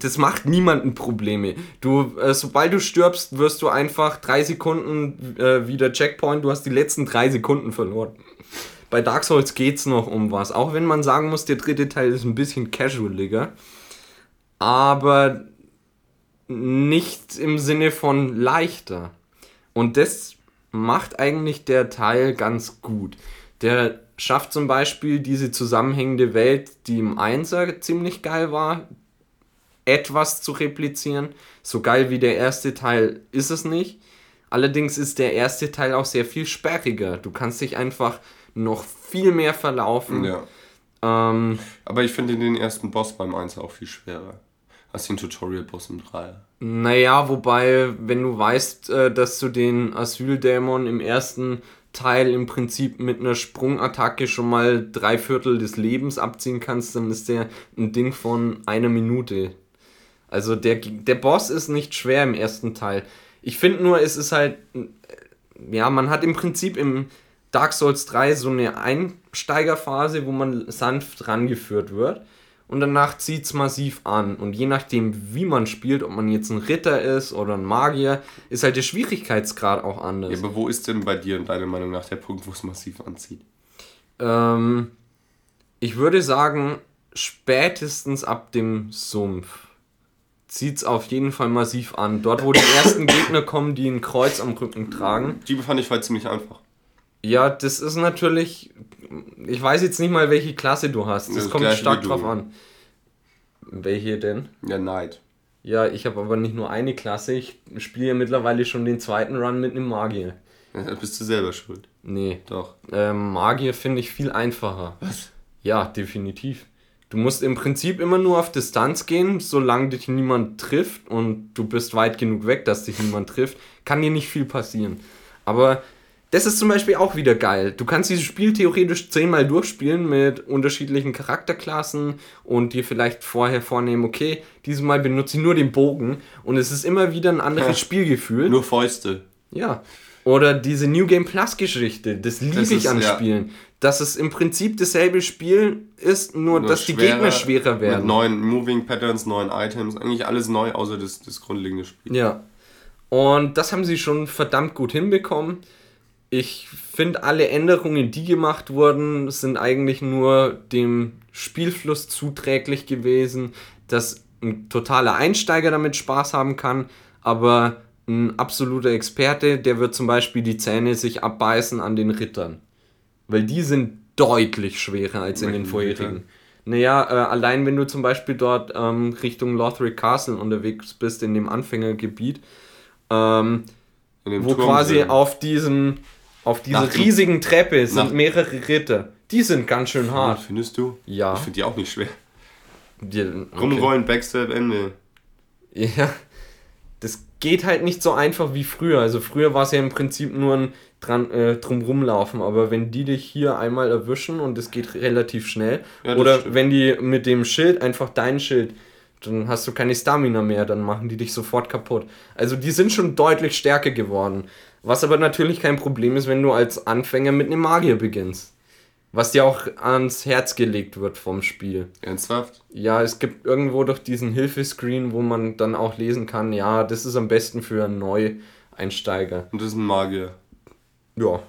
das, macht niemanden Probleme. Du, äh, sobald du stirbst, wirst du einfach drei Sekunden äh, wieder Checkpoint. Du hast die letzten drei Sekunden verloren. Bei Dark Souls geht es noch um was. Auch wenn man sagen muss, der dritte Teil ist ein bisschen casualiger. Aber nicht im Sinne von leichter. Und das macht eigentlich der Teil ganz gut. Der schafft zum Beispiel diese zusammenhängende Welt, die im Einser ziemlich geil war, etwas zu replizieren. So geil wie der erste Teil ist es nicht. Allerdings ist der erste Teil auch sehr viel sperriger. Du kannst dich einfach noch viel mehr verlaufen. Ja. Ähm, Aber ich finde den ersten Boss beim 1 auch viel schwerer als den Tutorial-Boss im 3. Naja, wobei, wenn du weißt, äh, dass du den Asyldämon im ersten Teil im Prinzip mit einer Sprungattacke schon mal drei Viertel des Lebens abziehen kannst, dann ist der ein Ding von einer Minute. Also der, der Boss ist nicht schwer im ersten Teil. Ich finde nur, es ist halt, ja, man hat im Prinzip im Dark Souls 3 so eine Einsteigerphase, wo man sanft rangeführt wird und danach zieht es massiv an. Und je nachdem, wie man spielt, ob man jetzt ein Ritter ist oder ein Magier, ist halt der Schwierigkeitsgrad auch anders. Ja, aber wo ist denn bei dir, deiner Meinung nach, der Punkt, wo es massiv anzieht? Ähm, ich würde sagen, spätestens ab dem Sumpf zieht es auf jeden Fall massiv an. Dort, wo die ersten Gegner kommen, die ein Kreuz am Rücken tragen. Die fand ich halt ziemlich einfach. Ja, das ist natürlich. Ich weiß jetzt nicht mal, welche Klasse du hast. Das, das kommt stark drauf an. Welche denn? Ja, Knight. Ja, ich habe aber nicht nur eine Klasse. Ich spiele ja mittlerweile schon den zweiten Run mit einem Magier. Ja, bist du selber schuld. Nee. Doch. Ähm, Magier finde ich viel einfacher. Was? Ja, definitiv. Du musst im Prinzip immer nur auf Distanz gehen, solange dich niemand trifft und du bist weit genug weg, dass dich niemand trifft, kann dir nicht viel passieren. Aber das ist zum Beispiel auch wieder geil. Du kannst dieses Spiel theoretisch zehnmal durchspielen mit unterschiedlichen Charakterklassen und dir vielleicht vorher vornehmen, okay, dieses Mal benutze ich nur den Bogen und es ist immer wieder ein anderes ja. Spielgefühl. Nur Fäuste. Ja. Oder diese New Game Plus Geschichte, das liebe ich ist, an ja. Spielen. Dass es im Prinzip dasselbe Spiel ist, nur, nur dass schwerer, die Gegner schwerer werden. Mit neuen Moving Patterns, neuen Items, eigentlich alles neu, außer das, das grundlegende Spiel. Ja. Und das haben sie schon verdammt gut hinbekommen ich finde, alle Änderungen, die gemacht wurden, sind eigentlich nur dem Spielfluss zuträglich gewesen, dass ein totaler Einsteiger damit Spaß haben kann, aber ein absoluter Experte, der wird zum Beispiel die Zähne sich abbeißen an den Rittern. Weil die sind deutlich schwerer als in den vorherigen. Naja, äh, allein wenn du zum Beispiel dort ähm, Richtung Lothric Castle unterwegs bist, in dem Anfängergebiet, ähm, wo Turm quasi drin. auf diesem auf dieser Nach riesigen Treppe sind mehrere Ritter. Die sind ganz schön hart. Findest du? Ja. Ich finde die auch nicht schwer. Die, okay. Rumrollen, Backstep, Ende. Ja, das geht halt nicht so einfach wie früher. Also früher war es ja im Prinzip nur ein dran, äh, drum rumlaufen, aber wenn die dich hier einmal erwischen und es geht relativ schnell, Ja, oder stimmt. wenn die mit dem Schild, einfach dein Schild, dann hast du keine Stamina mehr, dann machen die dich sofort kaputt. Also die sind schon deutlich stärker geworden. Was aber natürlich kein Problem ist, wenn du als Anfänger mit einem Magier beginnst. Was dir auch ans Herz gelegt wird vom Spiel. Ernsthaft? Ja, es gibt irgendwo doch diesen Hilfescreen, wo man dann auch lesen kann, ja, das ist am besten für einen Neueinsteiger. Und das ist ein Magier. Ja.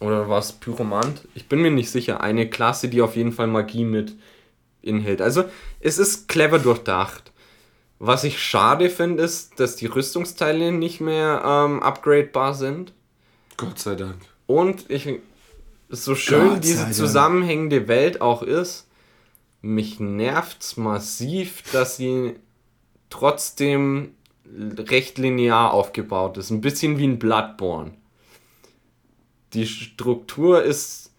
Oder was Pyromant? Ich bin mir nicht sicher. Eine Klasse, die auf jeden Fall Magie mit inhält. Also, es ist clever durchdacht. Was ich schade finde, ist, dass die Rüstungsteile nicht mehr ähm, upgradebar sind. Gott sei Dank. Und ich, so schön Gott diese zusammenhängende Welt auch ist, mich nervt's massiv, dass sie trotzdem recht linear aufgebaut ist. Ein bisschen wie ein Bloodborne. Die Struktur ist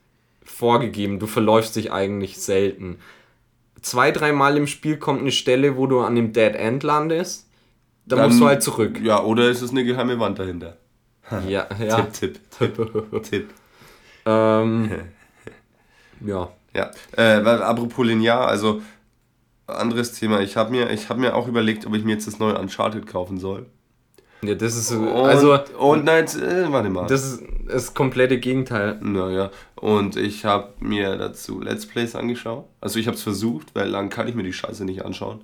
vorgegeben, du verläufst dich eigentlich selten. Zwei, dreimal im Spiel kommt eine Stelle, wo du an dem Dead End landest. Da Dann- musst du halt zurück. Ja, oder ist es eine geheime Wand dahinter? Ja, ja. Tipp, Tipp, Tipp, Tipp. ähm, ja. Ja, äh, weil, apropos linear, also anderes Thema. Ich habe mir, ich hab mir auch überlegt, ob ich mir jetzt das neue Uncharted kaufen soll. Ja, das ist so- Und, also und nein, äh, warte mal. das ist das komplette Gegenteil. Naja, und ich habe mir dazu Let's Plays angeschaut. Also ich habe es versucht, weil lang kann ich mir die Scheiße nicht anschauen.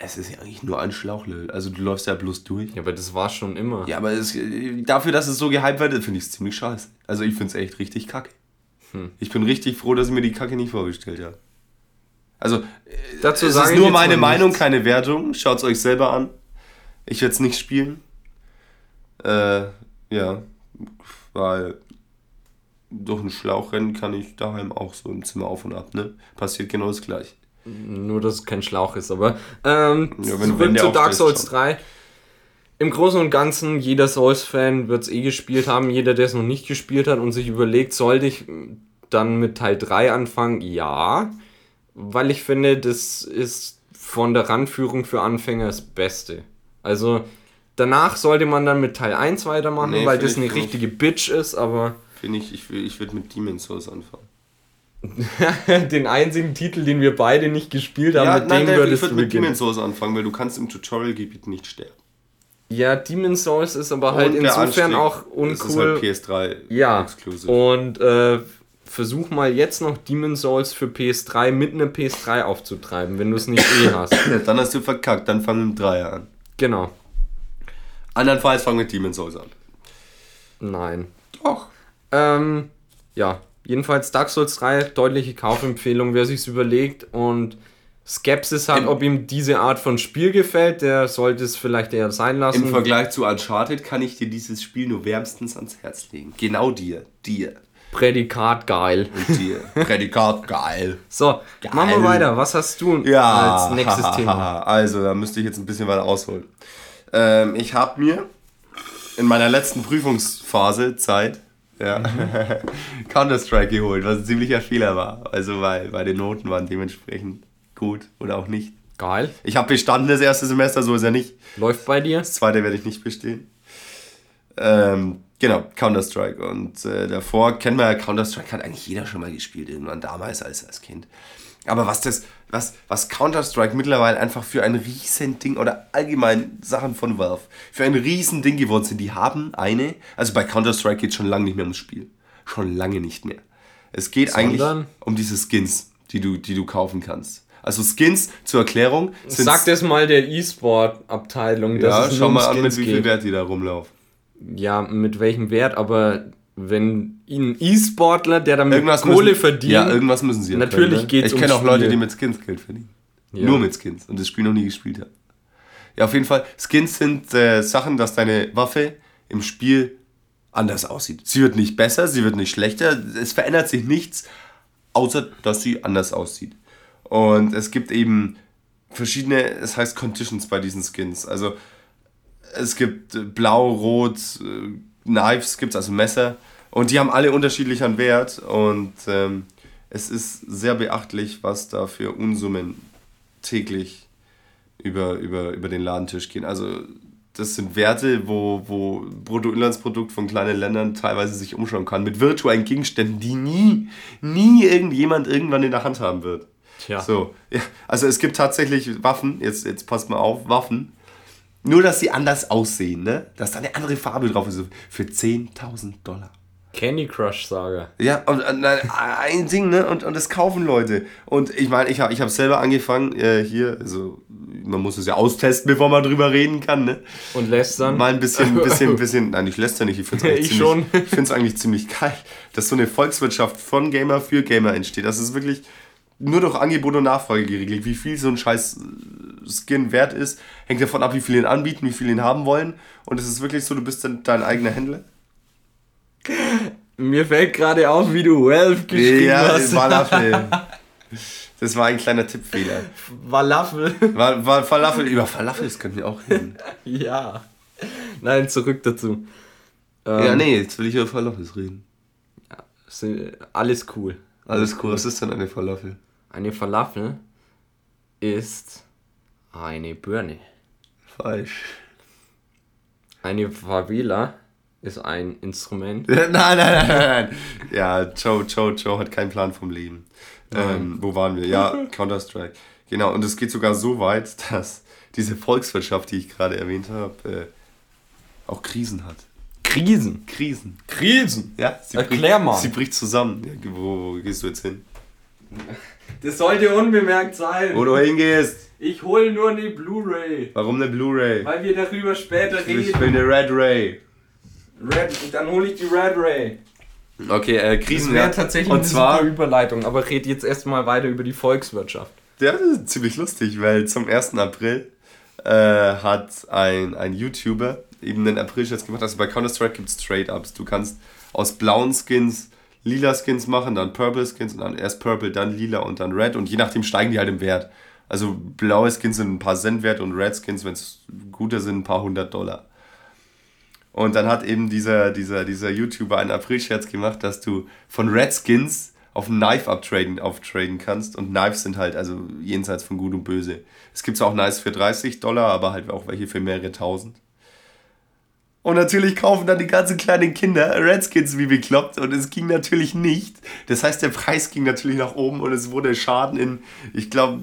Es ist ja eigentlich nur ein Schlauchlöl. Also du läufst ja bloß durch. Ja, aber das war schon immer. Ja, aber es, dafür, dass es so gehypt wird, finde ich es ziemlich scheiße. Also ich finde es echt richtig kacke. Hm. Ich bin richtig froh, dass ich mir die Kacke nicht vorgestellt habe. Also, Dazu es ist nur meine Meinung, nichts. keine Wertung. Schaut es euch selber an. Ich werde es nicht spielen. Äh, ja, weil durch ein Schlauchrennen kann ich daheim auch so im Zimmer auf und ab, ne? Passiert genau das gleiche. Nur, dass es kein Schlauch ist, aber ähm, Ja, wenn- wenn zu Dark Souls schon. 3. Im Großen und Ganzen, jeder Souls-Fan wird es eh gespielt haben. Jeder, der es noch nicht gespielt hat und sich überlegt, sollte ich dann mit Teil 3 anfangen? Ja, weil ich finde, das ist von der Ranführung für Anfänger das Beste. Also danach sollte man dann mit Teil 1 weitermachen, Nee, weil das eine ich nicht. richtige Bitch ist, aber Finde ich, ich, will- ich würde mit Demon's Souls anfangen. den einzigen Titel, den wir beide nicht gespielt haben, Ja, mit nein, dem nein, würdest ich du würde mit beginnen. Demon's Souls anfangen, weil du kannst im Tutorial-Gebiet nicht sterben. Ja, Demon's Souls ist aber halt Und insofern auch Das ist uncool. halt PS3 ja, exclusive. und äh, versuch mal jetzt noch Demon's Souls für PS3 mit einer PS3 aufzutreiben, wenn du es nicht eh hast. Dann hast du verkackt, dann fang mit dem Dreier an. Genau. Andernfalls fang mit Demon's Souls an. Nein. Doch. Ähm, ja, jedenfalls Dark Souls 3, deutliche Kaufempfehlung, wer sich's überlegt und Skepsis hat, Im- ob ihm diese Art von Spiel gefällt, der sollte es vielleicht eher sein lassen. Im Vergleich zu Uncharted kann ich dir dieses Spiel nur wärmstens ans Herz legen. Genau dir. Dir. Prädikat geil. Prädikat geil. So, machen wir weiter. Was hast du Ja. als nächstes Thema? Also, da müsste ich jetzt ein bisschen weiter ausholen. Ähm, ich habe mir in meiner letzten Prüfungsphase Zeit ja, Counter-Strike geholt, was ein ziemlicher Fehler war. Also, weil, weil die Noten waren dementsprechend gut oder auch nicht. Geil. Ich habe bestanden das erste Semester, so ist er nicht. Läuft bei dir? Das zweite werde ich nicht bestehen. Ähm, genau, Counter-Strike. Und äh, davor kennen wir ja Counter-Strike, hat eigentlich jeder schon mal gespielt, irgendwann damals als, als Kind. Aber was das, was, was Counter-Strike mittlerweile einfach für ein riesen Ding oder allgemein Sachen von Valve für ein riesen Ding geworden sind, die haben eine, also bei Counter-Strike geht es schon lange nicht mehr ums Spiel. Schon lange nicht mehr. Es geht eigentlich Sondern? um diese Skins, die du, die du kaufen kannst. Also Skins, zur Erklärung, sind Sag das mal der E-Sport-Abteilung. dass ja, schau mal an, mit wie viel. Wert die da rumlaufen. Ja, mit welchem Wert, aber wenn ein E-Sportler, der damit Irgendwas Kohle müssen, verdient, Ja, irgendwas müssen sie. ja Natürlich können, ne? geht's Ich kenne auch Leute, Spiel. die mit Skins Geld verdienen. Ja. Nur mit Skins und das Spiel noch nie gespielt haben. Ja, auf jeden Fall. Skins sind äh, Sachen, dass deine Waffe im Spiel anders aussieht. Sie wird nicht besser, sie wird nicht schlechter. Es verändert sich nichts, außer dass sie anders aussieht. Und es gibt eben verschiedene, es heißt Conditions bei diesen Skins. Also es gibt äh, blau, rot, äh, Knives gibt es, also Messer. Und die haben alle unterschiedlichen Wert. Und ähm, es ist sehr beachtlich, was da für Unsummen täglich über, über, über den Ladentisch gehen. Also das sind Werte, wo, wo Bruttoinlandsprodukt von kleinen Ländern teilweise sich umschauen kann, mit virtuellen Gegenständen, die nie, nie irgendjemand irgendwann in der Hand haben wird. Tja. So, ja, also es gibt tatsächlich Waffen, jetzt, jetzt passt mal auf, Waffen, nur dass sie anders aussehen, ne? Dass da eine andere Farbe drauf ist, für 10.000 Dollar. Candy Crush Saga. Ja, und, und ein Ding, ne? Und, und das kaufen Leute. Und ich meine, ich habe ich hab selber angefangen, äh, hier, also man muss es ja austesten, bevor man drüber reden kann, ne? Und lästern? Mal ein bisschen, bisschen, bisschen, nein, ich läster nicht, ich finde es ich schon. Ich finde es eigentlich ziemlich geil, dass so eine Volkswirtschaft von Gamer für Gamer entsteht. Das ist wirklich nur durch Angebot und Nachfrage geregelt. Wie viel so ein scheiß Skin wert ist, hängt davon ab, wie viel ihn anbieten, wie viel ihn haben wollen. Und es ist wirklich so, du bist dann dein eigener Händler. Mir fällt gerade auf, wie du Wealth geschrieben ja, hast. Falafel. Das war ein kleiner Tippfehler. Falafel. War, war Falafel. Über Falafel, das können wir auch hin. ja. Nein, zurück dazu. Ähm, ja, nee, jetzt will ich über Falafel reden. Ja, alles cool. Alles cool. Was ist denn eine Falafel? Eine Falafel ist eine Birne. Falsch. Eine Favela ist ein Instrument. nein, nein, nein, nein. Ja, Joe, Joe, Joe hat keinen Plan vom Leben. Ähm, wo waren wir? Ja, Counter-Strike. Genau, und es geht sogar so weit, dass diese Volkswirtschaft, die ich gerade erwähnt habe, äh, auch Krisen hat. Krisen? Krisen. Krisen? Ja, sie Erklär bricht, mal. Sie bricht zusammen. Ja, wo, wo gehst du jetzt hin? Das sollte unbemerkt sein. Wo du hingehst? Ich hole nur eine Blu-ray. Warum eine Blu-ray? Weil wir darüber später reden. Ich will eine Red Ray. Red, dann hole ich die Red Ray. Okay, äh, Krisen. Das wäre tatsächlich Und eine zwar, super Überleitung, aber red jetzt erstmal weiter über die Volkswirtschaft. Ja, das ist ziemlich lustig, weil zum 1. April äh, hat ein, ein YouTuber eben einen April-Scherz gemacht. Also bei Counter-Strike gibt es Trade-Ups. Du kannst aus blauen Skins lila Skins machen, dann Purple Skins und dann erst Purple, dann lila und dann Red und je nachdem steigen die halt im Wert. Also blaue Skins sind ein paar Cent wert und Red Skins, wenn es gute sind, ein paar hundert Dollar. Und dann hat eben dieser, dieser, dieser YouTuber einen April-Scherz gemacht, dass du von Red Skins auf Knife uptraden, auftraden kannst. Und Knives sind halt also jenseits von Gut und Böse. Es gibt auch Knives für 30 Dollar, aber halt auch welche für mehrere tausend. Und natürlich kaufen dann die ganzen kleinen Kinder Redskins wie bekloppt und es ging natürlich nicht. Das heißt, der Preis ging natürlich nach oben und es wurde Schaden in, ich glaube,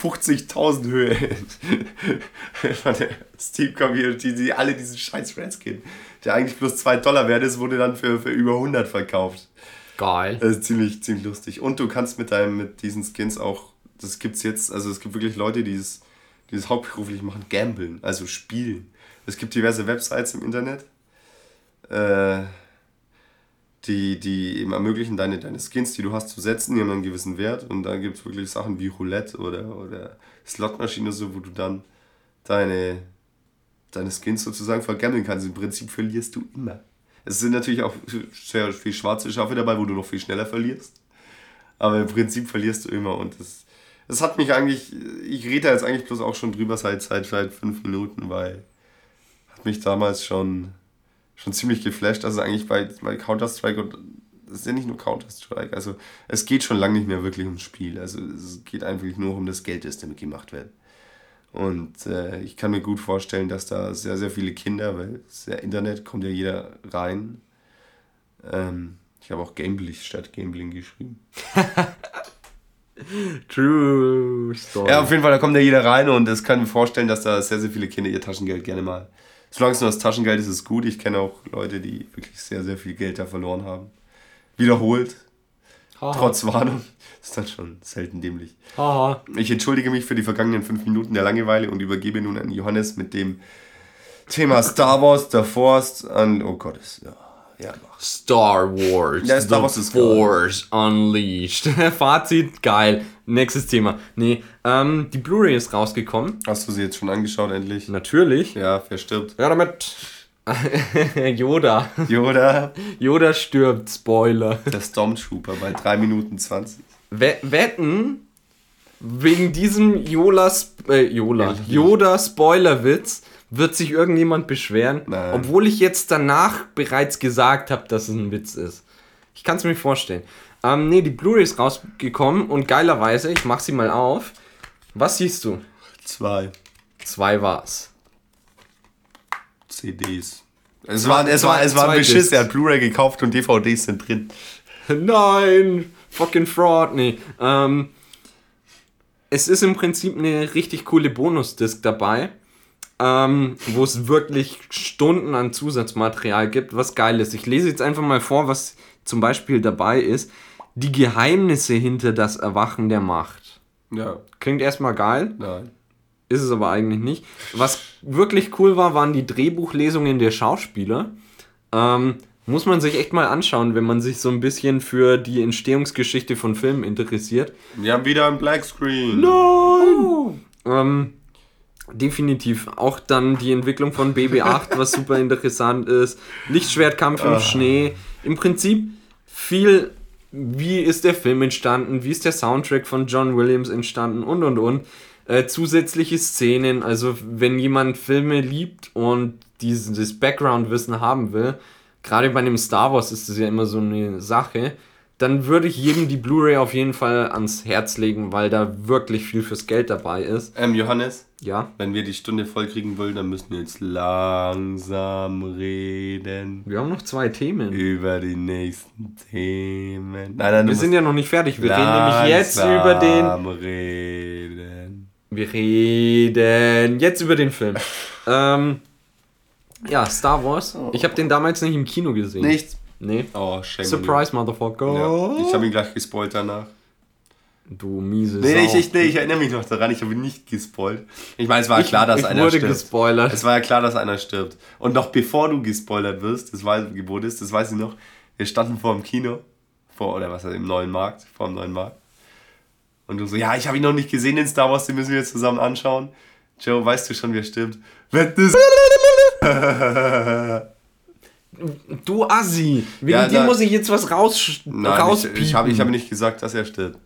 50.000 Höhe von der Steam-Community, die alle diesen scheiß Redskin, der eigentlich bloß 2 Dollar wert ist, wurde dann für, für über 100 verkauft. Geil. Das ist ziemlich, ziemlich lustig. Und du kannst mit deinem, mit diesen Skins auch, das gibt's jetzt, also es gibt wirklich Leute, die es, die es hauptberuflich machen, gamblen, also spielen. Es gibt diverse Websites im Internet, äh, die, die eben ermöglichen, deine, deine Skins, die du hast, zu setzen, die haben einen gewissen Wert. Und da gibt es wirklich Sachen wie Roulette oder, oder Slotmaschine, so, wo du dann deine, deine Skins sozusagen vergammeln kannst. Im Prinzip verlierst du immer. Es sind natürlich auch sehr viel schwarze Schafe dabei, wo du noch viel schneller verlierst. Aber im Prinzip verlierst du immer und das, das hat mich eigentlich, ich rede da jetzt eigentlich bloß auch schon drüber seit, seit, seit fünf Minuten, weil hat mich damals schon, schon ziemlich geflasht. Also eigentlich bei, bei Counter-Strike und das ist ja nicht nur Counter-Strike, also es geht schon lange nicht mehr wirklich ums Spiel. Also es geht einfach nur um das Geld, das damit gemacht wird. Und äh, ich kann mir gut vorstellen, dass da sehr, sehr viele Kinder, weil das ja Internet kommt ja jeder rein. Ähm, ich habe auch Gambling statt Gambling geschrieben. True Story. Ja, auf jeden Fall, da kommt ja jeder rein und es kann mir vorstellen, dass da sehr, sehr viele Kinder ihr Taschengeld gerne mal. Solange es nur das Taschengeld ist, ist es gut. Ich kenne auch Leute, die wirklich sehr, sehr viel Geld da verloren haben. Wiederholt. Haha. Trotz Warnung. Das ist dann schon selten dämlich. Haha. Ich entschuldige mich für die vergangenen fünf Minuten der Langeweile und übergebe nun an Johannes mit dem Thema Star Wars, der Forst an. Oh Gott, ist, ja. Ja. Star Wars. Ja, Star Wars ist. Force Unleashed. Fazit, geil. Nächstes Thema. Nee, ähm, die Blu-ray ist rausgekommen. Hast du sie jetzt schon angeschaut, endlich? Natürlich. Ja, wer stirbt? Ja, damit. Yoda. Yoda, Yoda stirbt. Spoiler. der Stormtrooper bei 3 Minuten 20. We wetten, wegen diesem Yolas, äh, Yola, Yoda Spoilerwitz wird sich irgendjemand beschweren, Nein. obwohl ich jetzt danach bereits gesagt habe, dass es ein Witz ist. Ich kann es mir vorstellen. Ähm, nee, die Blu-ray ist rausgekommen und geilerweise, ich mach sie mal auf. Was siehst du? Zwei. Zwei war's. CDs. Es war, es war, es war ein Beschiss, er hat Blu-ray gekauft und DVDs sind drin. Nein, fucking Fraud, nee. Ähm, es ist im Prinzip eine richtig coole Bonusdisk dabei, ähm, wo es wirklich Stunden an Zusatzmaterial gibt, was geil ist. Ich lese jetzt einfach mal vor, was zum Beispiel dabei ist. Die Geheimnisse hinter das Erwachen der Macht. Ja. Klingt erstmal geil. Nein. Ist es aber eigentlich nicht. Was wirklich cool war, waren die Drehbuchlesungen der Schauspieler. Ähm, muss man sich echt mal anschauen, wenn man sich so ein bisschen für die Entstehungsgeschichte von Filmen interessiert. Wir haben wieder ein Blackscreen. Nein! Ähm, definitiv. Auch dann die Entwicklung von BB-8, was super interessant ist. Lichtschwertkampf im Schnee. Im Prinzip viel, wie ist der Film entstanden, wie ist der Soundtrack von John Williams entstanden und und und. Äh, zusätzliche Szenen, also wenn jemand Filme liebt und dieses Background-Wissen haben will, gerade bei einem Star Wars ist das ja immer so eine Sache, dann würde ich jedem die Blu-ray auf jeden Fall ans Herz legen, weil da wirklich viel fürs Geld dabei ist. Ähm, Johannes, Ja, wenn wir die Stunde voll kriegen wollen, dann müssen wir jetzt langsam reden. wir haben noch zwei Themen. Über die nächsten Themen. Nein, nein, Wir sind ja noch nicht fertig. Wir reden nämlich jetzt über den. langsam reden. Wir reden jetzt über den Film. ähm, ja, Star Wars. Ich habe den damals nicht im Kino gesehen. Nichts. Nee. Oh, Surprise, Motherfucker. Ja, ich habe ihn gleich gespoilt danach. Du miese Nee, Sau. ich, ich, nee, ich erinnere mich noch daran, ich habe ihn nicht gespoilt. Ich meine, es war ja klar, dass ich einer wurde stirbt. gespoilert. Es war ja klar, dass einer stirbt. Und noch bevor du gespoilert wirst, das weiß, wurdest, das weiß ich noch, wir standen vor dem Kino, vor, oder was, im neuen Markt, vor dem neuen Markt. Und du so, ja, ich habe ihn noch nicht gesehen in Star Wars, den müssen wir jetzt zusammen anschauen. Joe, weißt du schon, wer stirbt? Das Du Assi. Wegen Ja, dir muss ich jetzt was raus Nein, rauspiepen. ich, ich habe ich hab nicht gesagt, dass er stirbt.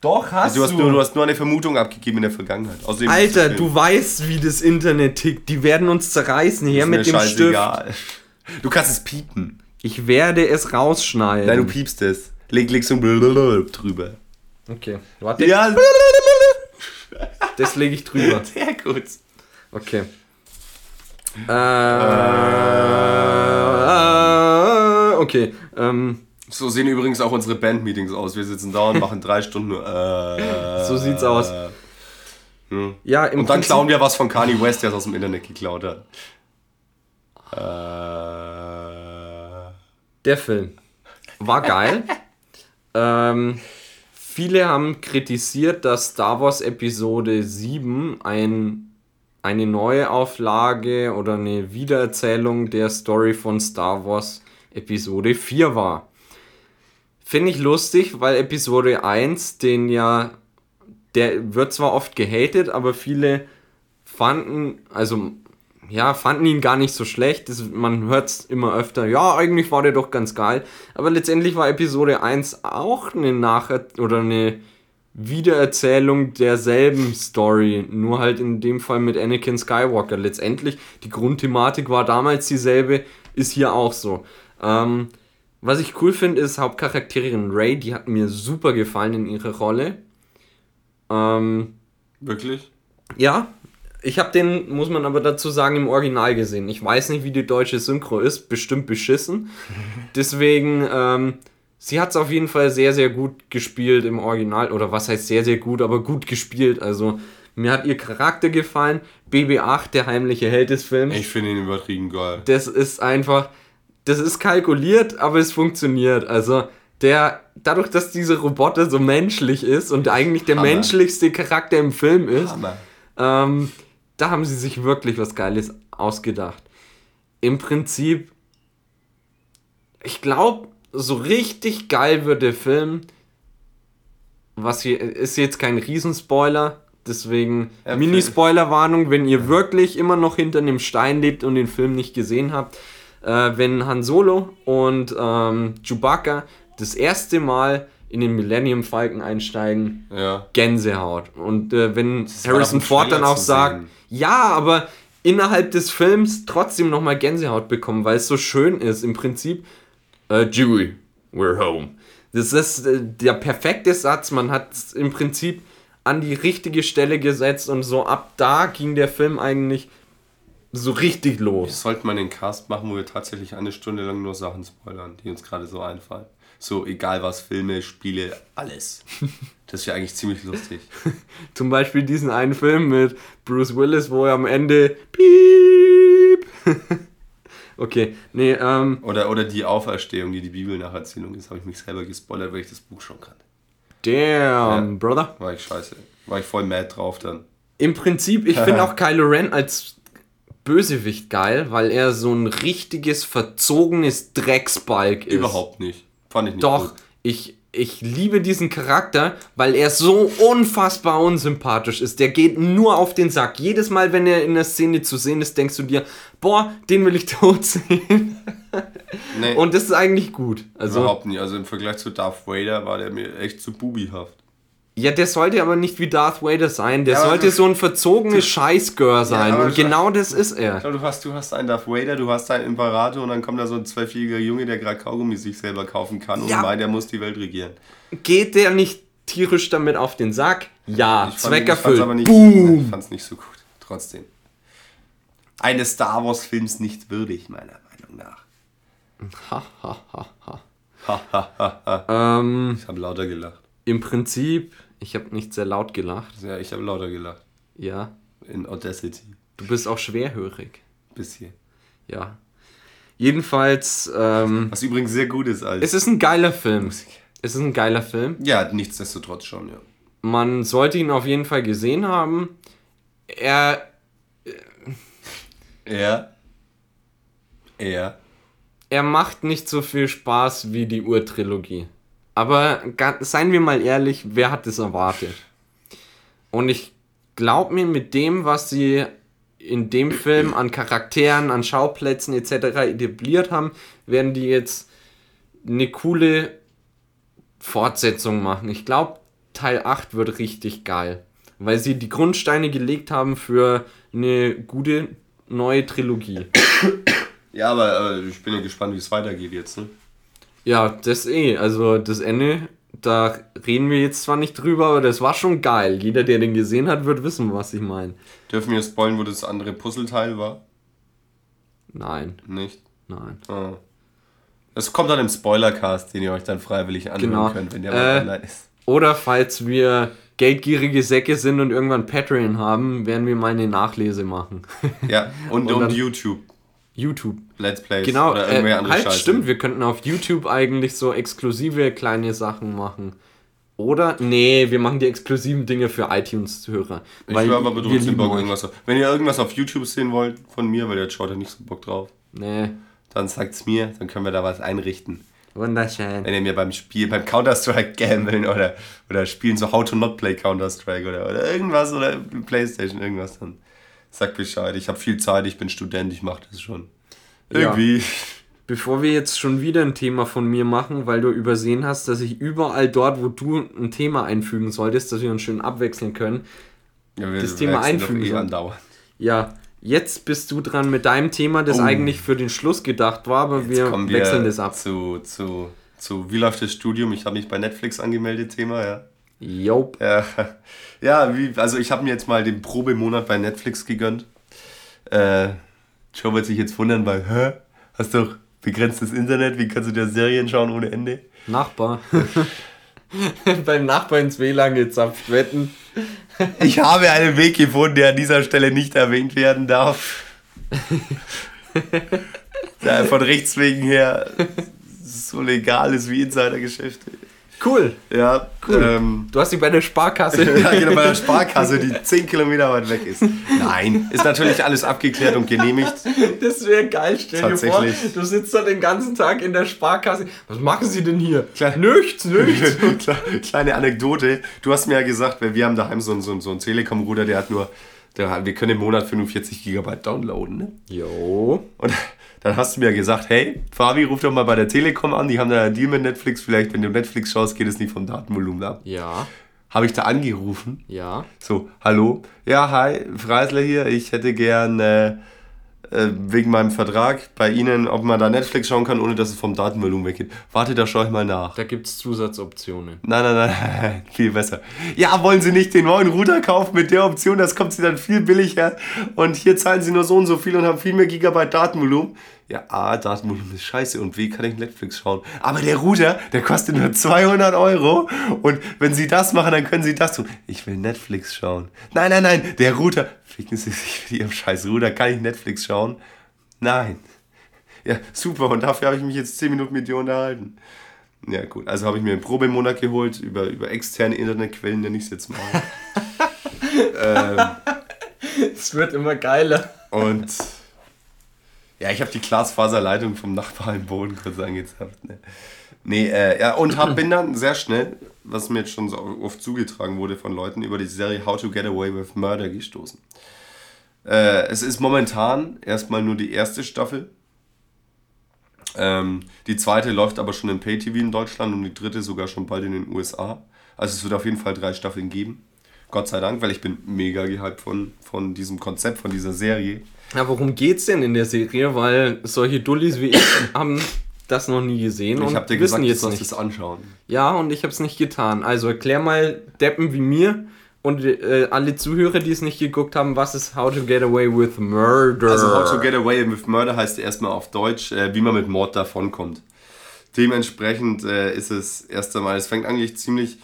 Doch, hast Du hast, nur, du hast nur eine Vermutung abgegeben in der Vergangenheit. Außerdem ist Alter, du weißt, wie das Internet tickt. Die werden uns zerreißen hier mit dem Stift. scheißegal. Du kannst es piepen. Ich werde es rausschneiden. Nein, du piepst es. Leg, leg so drüber. Okay, warte. Ja, Das lege ich drüber. sehr gut. Okay. Äh, okay. Ähm, So sehen übrigens auch unsere Bandmeetings aus. Wir sitzen da und machen drei Stunden nur. Äh, So sieht's aus. Hm. ja, Und dann Prinzip- klauen wir was von Kanye West, der es aus dem Internet geklaut hat. Äh, Der Film war geil. ähm, viele haben kritisiert, dass Star Wars Episode 7 ein, eine neue Auflage oder eine Wiedererzählung der Story von Star Wars Episode 4 war. Finde ich lustig, weil Episode 1, den ja, der wird zwar oft gehatet, aber viele fanden, also ja, fanden ihn gar nicht so schlecht. Das, man hört es immer öfter, ja, eigentlich war der doch ganz geil. Aber letztendlich war Episode 1 auch eine Nach- oder eine Wiedererzählung derselben Story, nur halt in dem Fall mit Anakin Skywalker. Letztendlich, die Grundthematik war damals dieselbe, ist hier auch so. Ähm, was ich cool finde, ist Hauptcharakterin Ray, die hat mir super gefallen in ihrer Rolle. Ähm, wirklich? ja, ich habe den, muss man aber dazu sagen, im Original gesehen. Ich weiß nicht, wie die deutsche Synchro ist, bestimmt beschissen. Deswegen, ähm, sie hat es auf jeden Fall sehr, sehr gut gespielt im Original. Oder was heißt sehr, sehr gut, aber gut gespielt. Also, mir hat ihr Charakter gefallen. BB8, der heimliche Held des Films. Ich finde ihn übertrieben geil. Das ist einfach, das ist kalkuliert, aber es funktioniert. Also, der, dadurch, dass dieser Roboter so menschlich ist und eigentlich der Hammer. menschlichste Charakter im Film ist, ähm, da haben sie sich wirklich was Geiles ausgedacht. Im Prinzip, ich glaube, so richtig geil wird der Film. Was hier ist jetzt kein Riesenspoiler, deswegen Ja, Mini-Spoiler-Warnung, wenn ihr wirklich immer noch hinter einem Stein lebt und den Film nicht gesehen habt. Äh, wenn Han Solo und ähm, Chewbacca das erste Mal in den Millennium Falcon einsteigen, Ja. Gänsehaut. Und äh, wenn Harrison Ford dann auch sagt, sehen. ja, aber innerhalb des Films trotzdem nochmal Gänsehaut bekommen, weil es so schön ist. Im Prinzip, äh, Dewey, we're home. Das ist äh, der perfekte Satz. Man hat im Prinzip an die richtige Stelle gesetzt und so ab da ging der Film eigentlich so richtig los. Sollte man den Cast machen, wo wir tatsächlich eine Stunde lang nur Sachen spoilern, die uns gerade so einfallen. So, egal was, Filme, Spiele, alles. Das wäre eigentlich ziemlich lustig. Zum Beispiel diesen einen Film mit Bruce Willis, wo er am Ende Piep. okay, nee, ähm. Oder, oder die Auferstehung, die die Bibelnacherzählung ist, habe ich mich selber gespoilert, weil ich das Buch schon kannte. Damn, ja, Brother. War ich scheiße. War ich voll mad drauf dann. Im Prinzip, ich finde auch Kylo Ren als Bösewicht geil, weil er so ein richtiges, verzogenes Drecksbalg ist. Überhaupt nicht. Fand ich nicht Doch, gut. ich, ich liebe diesen Charakter, weil er so unfassbar unsympathisch ist. Der geht nur auf den Sack. Jedes Mal, wenn er in der Szene zu sehen ist, denkst du dir, boah, den will ich tot sehen. Nee, Und das ist eigentlich gut. Also, überhaupt nicht. Also im Vergleich zu Darth Vader war der mir echt zu bubihaft. Ja, der sollte aber nicht wie Darth Vader sein. Der ja, sollte so ein verzogenes Scheißgirl sein. Ja, und genau das ist er. Du hast, du hast einen Darth Vader, du hast einen Imperator und dann kommt da so ein zwölfjähriger Junge, der gerade Kaugummi sich selber kaufen kann und meint, er muss die Welt regieren. Geht der nicht tierisch damit auf den Sack? Ja, ich Zweck erfüllt. Aber nicht, Boom! Ich fand's nicht so gut. Trotzdem. Eines Star Wars Films nicht würdig, meiner Meinung nach. Ha, ha, ha, ha. Ha, ha, ha, ha. Ähm, ich habe lauter gelacht. Im Prinzip ich habe nicht sehr laut gelacht. Ja, ich habe lauter gelacht. Ja. In Audacity. Du bist auch schwerhörig. Bisschen. Ja. Jedenfalls. Ähm, Was übrigens sehr gut ist als. Es ist ein geiler Film. Es ist ein geiler Film. Ja, nichtsdestotrotz schon, ja. Man sollte ihn auf jeden Fall gesehen haben. Er. Er. Er. Er macht nicht so viel Spaß wie die Urtrilogie. Aber seien wir mal ehrlich, wer hat das erwartet? Und ich glaube mir, mit dem, was sie in dem Film an Charakteren, an Schauplätzen etc. etabliert haben, werden die jetzt eine coole Fortsetzung machen. Ich glaube, Teil 8 wird richtig geil. Weil sie die Grundsteine gelegt haben für eine gute neue Trilogie. Ja, aber äh, ich bin ja gespannt, wie es weitergeht jetzt. Ne? Ja, das eh. Also das Ende, da reden wir jetzt zwar nicht drüber, aber das war schon geil. Jeder, der den gesehen hat, wird wissen, was ich meine. Dürfen wir spoilen, wo das andere Puzzleteil war? Nein. Nicht? Nein. Oh. Es kommt dann im Spoilercast, den ihr euch dann freiwillig anhören genau. könnt, wenn der mal äh, online ist. Oder falls wir geldgierige Säcke sind und irgendwann Patreon haben, werden wir mal eine Nachlese machen. Ja, und, und, und YouTube. YouTube. Let's Plays genau, oder irgendwelche äh, andere halt, Scheiße. stimmt, wir könnten auf YouTube eigentlich so exklusive kleine Sachen machen. Oder? Nee, wir machen die exklusiven Dinge für iTunes-Hörer. Ich höre aber trotzdem Bock irgendwas auf. Wenn ihr irgendwas auf YouTube sehen wollt von mir, weil der schaut ja nicht so Bock drauf. Nee. Dann sagt's mir, dann können wir da was einrichten. Wunderschön. Wenn ihr mir beim Spiel, beim Counter-Strike gambeln oder, oder spielen so How to Not Play Counter-Strike oder, oder irgendwas oder Playstation, irgendwas dann. Sag Bescheid, ich habe viel Zeit, ich bin Student, ich mache das schon. Irgendwie. Ja. Bevor wir jetzt schon wieder ein Thema von mir machen, weil du übersehen hast, dass ich überall dort, wo du ein Thema einfügen solltest, dass wir uns schön abwechseln können, ja, das Thema einfügen eh andauernd. Ja, jetzt bist du dran mit deinem Thema, das oh. eigentlich für den Schluss gedacht war, aber wir, wir wechseln das ab. Zu, zu, zu Wie läuft das Studium? Ich habe mich bei Netflix angemeldet, Thema, ja. Jop. Ja, ja wie, also ich habe mir jetzt mal den Probemonat bei Netflix gegönnt. Äh, Joe wird sich jetzt wundern, weil, hä? Hast doch begrenztes Internet, wie kannst du dir Serien schauen ohne Ende? Nachbar. Beim Nachbar ins WLAN gezapft, wetten. ich habe einen Weg gefunden, der an dieser Stelle nicht erwähnt werden darf. der von Rechts wegen her so legal ist wie Insidergeschäfte. Cool. Ja, cool. Ähm, du hast sie bei der Sparkasse. ja, genau, bei der Sparkasse, die 10 Kilometer weit weg ist. Nein, ist natürlich alles abgeklärt und genehmigt. Das wäre geil, stell dir vor, du sitzt da den ganzen Tag in der Sparkasse. Was machen sie denn hier? Kleine, nichts, nichts. Kleine Anekdote. Du hast mir ja gesagt, wir haben daheim so einen, so einen, so einen Telekom-Ruder, der hat nur, der, wir können im Monat 45 Gigabyte downloaden. Ne? Jo. Und dann hast du mir gesagt, hey, Fabi, ruf doch mal bei der Telekom an, die haben da einen Deal mit Netflix, vielleicht wenn du Netflix schaust, geht es nicht vom Datenvolumen ab. Ja. Habe ich da angerufen. Ja. So, hallo. Ja, hi, Freisler hier, ich hätte gern äh, äh, wegen meinem Vertrag bei Ihnen, ob man da Netflix schauen kann, ohne dass es vom Datenvolumen weggeht. Warte, da schaue ich mal nach. Da gibt es Zusatzoptionen. Nein, nein, nein, viel besser. Ja, wollen Sie nicht den neuen Router kaufen mit der Option? Das kommt Sie dann viel billiger. Und hier zahlen Sie nur so und so viel und haben viel mehr Gigabyte Datenvolumen. Ja, A, Datenvolumen ist scheiße und B, kann ich Netflix schauen. Aber der Router, der kostet nur 200 Euro. Und wenn Sie das machen, dann können Sie das tun. Ich will Netflix schauen. Nein, nein, nein, der Router. Ficken Sie sich mit Ihrem scheiß Router. Kann ich Netflix schauen? Nein. Ja, super. Und dafür habe ich mich jetzt 10 Minuten mit dir unterhalten. Ja, gut. Also habe ich mir einen Probemonat geholt über, über externe Internetquellen, nenne ich es jetzt mal. ähm, es wird immer geiler. Und ja, ich habe die Glasfaserleitung vom Nachbar im Boden kurz angezapft. Ne? Nee, äh, ja, und hab, bin dann sehr schnell, was mir jetzt schon so oft zugetragen wurde von Leuten, über die Serie How to Get Away with Murder gestoßen. Äh, es ist momentan erstmal nur die erste Staffel. Ähm, die zweite läuft aber schon im Pay-TV in Deutschland und die dritte sogar schon bald in den USA. Also es wird auf jeden Fall drei Staffeln geben. Gott sei Dank, weil ich bin mega gehypt von, von diesem Konzept, von dieser Serie. Ja, worum geht's denn in der Serie? Weil solche Dullis wie ich haben das noch nie gesehen ich und hab dir wissen gesagt, jetzt du nicht. es anschauen. Ja, und ich habe es nicht getan. Also erklär mal Deppen wie mir und äh, alle Zuhörer, die es nicht geguckt haben, was ist How to Get Away with Murder? Also How to Get Away with Murder heißt erstmal auf Deutsch, äh, wie man mit Mord davonkommt. Dementsprechend äh, ist es erst einmal, es fängt eigentlich ziemlich,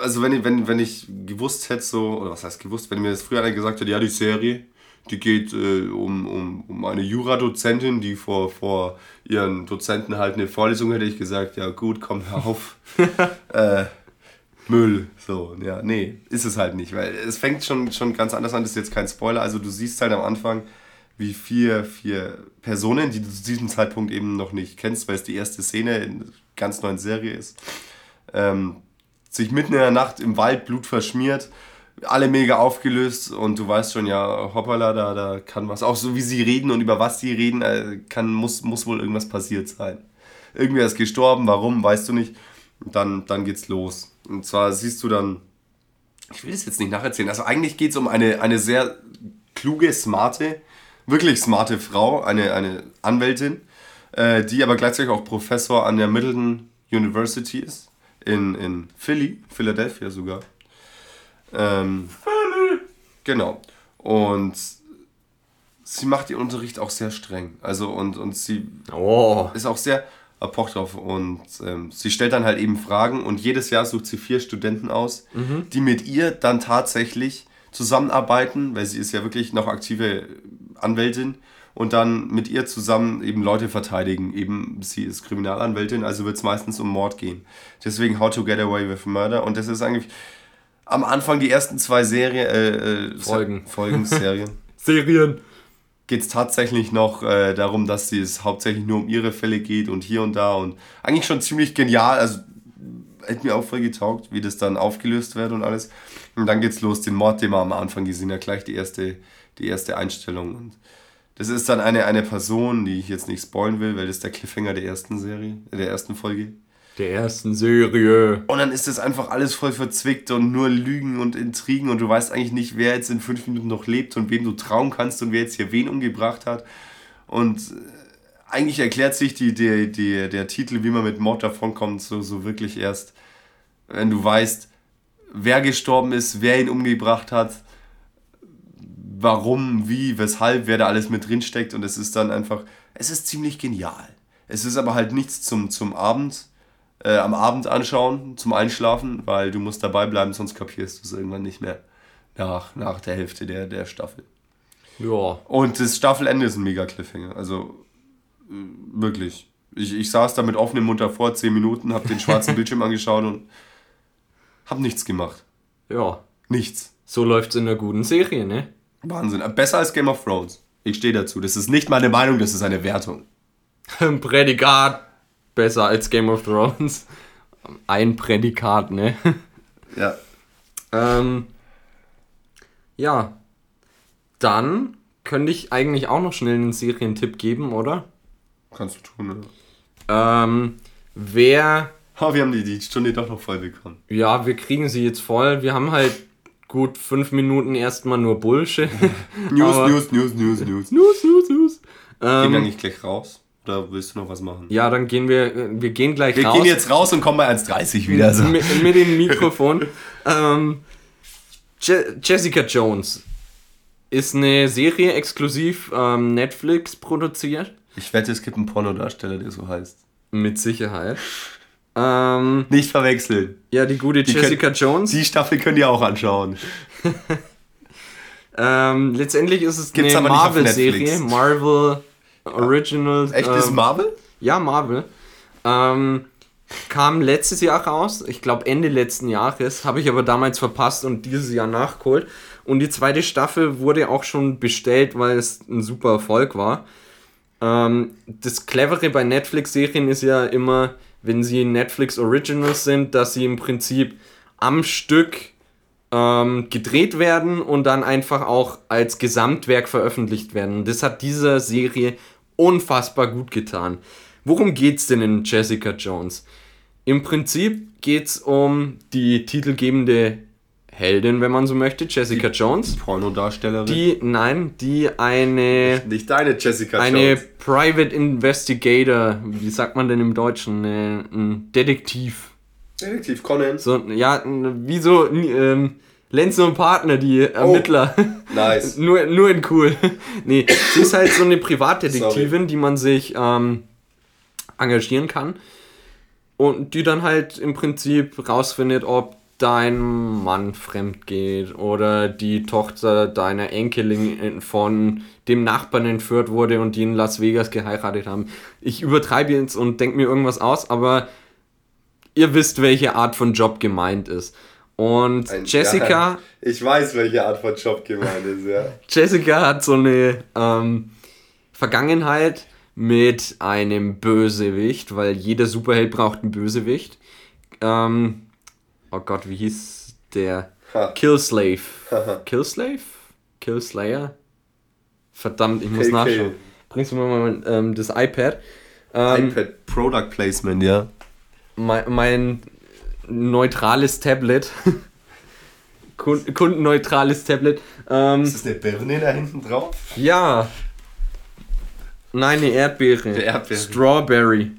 also wenn ich, wenn, wenn ich gewusst hätte so, oder was heißt gewusst, wenn mir das früher einer gesagt hätte, ja die Serie, die geht äh, um, um, um eine Juradozentin, die vor, vor ihren Dozenten halt eine Vorlesung hätte ich gesagt, ja gut, komm hör auf. äh, Müll. So, ja, nee, ist es halt nicht, weil es fängt schon, schon ganz anders an, das ist jetzt kein Spoiler. Also du siehst halt am Anfang, wie vier, vier Personen, die du zu diesem Zeitpunkt eben noch nicht kennst, weil es die erste Szene in einer ganz neuen Serie ist, ähm, sich mitten in der Nacht im Wald Blut verschmiert, alle mega aufgelöst und du weißt schon, ja, hoppala, da, da kann was, auch so wie sie reden und über was sie reden, äh, kann, muss, muss wohl irgendwas passiert sein. Irgendwer ist gestorben, warum, weißt du nicht. Und dann, dann geht's los. Und zwar siehst du dann, ich will das jetzt nicht nacherzählen, also eigentlich geht es um eine, eine sehr kluge, smarte, wirklich smarte Frau, eine, eine Anwältin, äh, die aber gleichzeitig auch Professor an der Middleton University ist, in, in Philly, Philadelphia sogar. Ähm, genau. Und sie macht ihren Unterricht auch sehr streng. Also und, und sie Oh. ist auch sehr erpocht drauf. Und ähm, sie stellt dann halt eben Fragen und jedes Jahr sucht sie vier Studenten aus, die mit ihr dann tatsächlich zusammenarbeiten, weil sie ist ja wirklich noch aktive Anwältin und dann mit ihr zusammen eben Leute verteidigen. Eben sie ist Kriminalanwältin, also wird es meistens um Mord gehen. Deswegen How to Get Away with Murder und das ist eigentlich am Anfang die ersten zwei Serien, äh, äh, Folgen. Folgen, Serien Serien. geht es tatsächlich noch äh, darum, dass es hauptsächlich nur um ihre Fälle geht und hier und da und eigentlich schon ziemlich genial. Also hätte mir auch voll getaugt, wie das dann aufgelöst wird und alles. Und dann geht's los, den Mord, den wir am Anfang gesehen ja gleich die erste, die erste Einstellung. Und das ist dann eine, eine Person, die ich jetzt nicht spoilen will, weil das ist der Cliffhanger der ersten Serie, äh, der ersten Folge. Der ersten Serie. Und dann ist das einfach alles voll verzwickt und nur Lügen und Intrigen und du weißt eigentlich nicht, wer jetzt in fünf Minuten noch lebt und wem du trauen kannst und wer jetzt hier wen umgebracht hat. Und äh, eigentlich erklärt sich die, die, die, der Titel, wie man mit Mord davonkommt, so, so wirklich erst, wenn du weißt, wer gestorben ist, wer ihn umgebracht hat, warum, wie, weshalb, wer da alles mit drin steckt und es ist dann einfach, es ist ziemlich genial. Es ist aber halt nichts zum, zum Abend, äh, am Abend anschauen, zum Einschlafen, weil du musst dabei bleiben, sonst kapierst du es irgendwann nicht mehr nach, nach der Hälfte der, der Staffel. Ja. Und das Staffelende ist ein mega Cliffhanger, also äh, wirklich. Ich, ich saß da mit offenem Mund davor, 10 Minuten, hab den schwarzen Bildschirm angeschaut und hab nichts gemacht. Ja. Nichts. So läuft's in einer guten Serie, ne? Wahnsinn. Besser als Game of Thrones. Ich stehe dazu. Das ist nicht meine Meinung, das ist eine Wertung. Ein Prädikat besser als Game of Thrones. Ein Prädikat, ne? Ja. ähm, ja. Dann könnte ich eigentlich auch noch schnell einen Serientipp geben, oder? Kannst du tun, oder? Ähm, wer. Oh, wir haben die, die Stunde doch noch voll bekommen. Ja, wir kriegen sie jetzt voll. Wir haben halt gut fünf Minuten erstmal nur Bullshit. News, News, News, News, News. News, News, News. Gehen wir Ähm, eigentlich gleich raus? Oder willst du noch was machen? ja, dann gehen wir, äh, wir gehen gleich Wir raus. gehen jetzt raus und kommen bei 1,30 wieder. So. mit, mit dem Mikrofon. ähm, Je Jessica Jones ist eine Serie exklusiv ähm, Netflix produziert. Ich wette, es gibt einen Pornodarsteller, der so heißt. Mit Sicherheit. Ähm, Nicht verwechseln. ja, die gute Jessica Jones. Die Staffel könnt ihr auch anschauen. Ähm, letztendlich ist es Gibt's eine Marvel-Serie. Marvel Original. Echt, ähm, ist Marvel? Ja, Marvel. Ähm, kam letztes Jahr raus, ich glaube Ende letzten Jahres, habe ich aber damals verpasst und dieses Jahr nachgeholt. Und die zweite Staffel wurde auch schon bestellt, weil es ein super Erfolg war. Ähm, das Clevere bei Netflix-Serien ist ja immer, wenn sie Netflix Originals sind, dass sie im Prinzip am Stück ähm, gedreht werden und dann einfach auch als Gesamtwerk veröffentlicht werden. Das hat dieser Serie unfassbar gut getan. Worum geht's denn in Jessica Jones? Im Prinzip geht's um die titelgebende Heldin, wenn man so möchte, Jessica Jones. Pornodarstellerin. Die, nein, die eine, Nicht deine Jessica eine Jones. Private Investigator, wie sagt man denn im Deutschen, Äh, ein Detektiv. Detektiv Conan. So, ja, wie so ähm, Lenz und Partner, die Ermittler. Nice. nur, nur in cool. nee, sie ist halt so eine Privatdetektivin, die man sich ähm, engagieren kann. Und die dann halt im Prinzip rausfindet, ob dein Mann fremd geht oder die Tochter deiner Enkelin von dem Nachbarn entführt wurde und die in Las Vegas geheiratet haben. Ich übertreibe jetzt und denke mir irgendwas aus, aber ihr wisst, welche Art von Job gemeint ist. Und Ein- Jessica, Ja, ich weiß, welche Art von Job gemeint ist, ja. Jessica hat so eine ähm, Vergangenheit mit einem Bösewicht, weil jeder Superheld braucht einen Bösewicht. Ähm, oh Gott, wie hieß der? Ha. Killslave. Killslave? Killslayer? Verdammt, ich muss KK. nachschauen. Bringst du mir mal ähm, das iPad? Ähm, iPad Product Placement, ja. mein, mein neutrales Tablet. Kund- Kundenneutrales Tablet. Ähm, Ist das eine Birne da hinten drauf? ja. Nein, eine Erdbeere. Eine Erdbeere. Strawberry.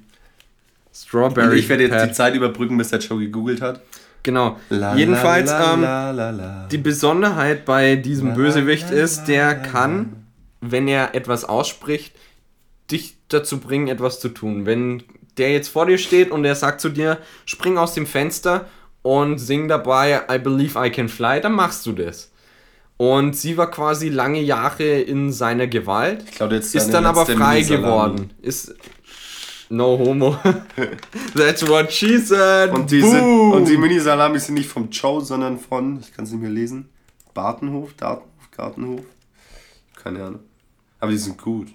Strawberry. ich werde jetzt Pad. die Zeit überbrücken, bis der Joe gegoogelt hat. Genau. La, Jedenfalls, la, ähm, la, la. die Besonderheit bei diesem Bösewicht ist, der kann, wenn er etwas ausspricht, dich dazu bringen, etwas zu tun. Wenn der jetzt vor dir steht und er sagt zu dir, spring aus dem Fenster und sing dabei I Believe I Can Fly, dann machst du das. Und sie war quasi lange Jahre in seiner Gewalt, Ich glaube, jetzt ist dann aber frei geworden. Ist no homo. That's what she said. Und die, sind, Boom. und die Mini-Salamis sind nicht vom Joe, sondern von, ich kann es nicht mehr lesen, Bartenhof, Dartenhof, Gartenhof. Keine Ahnung. Aber die sind gut.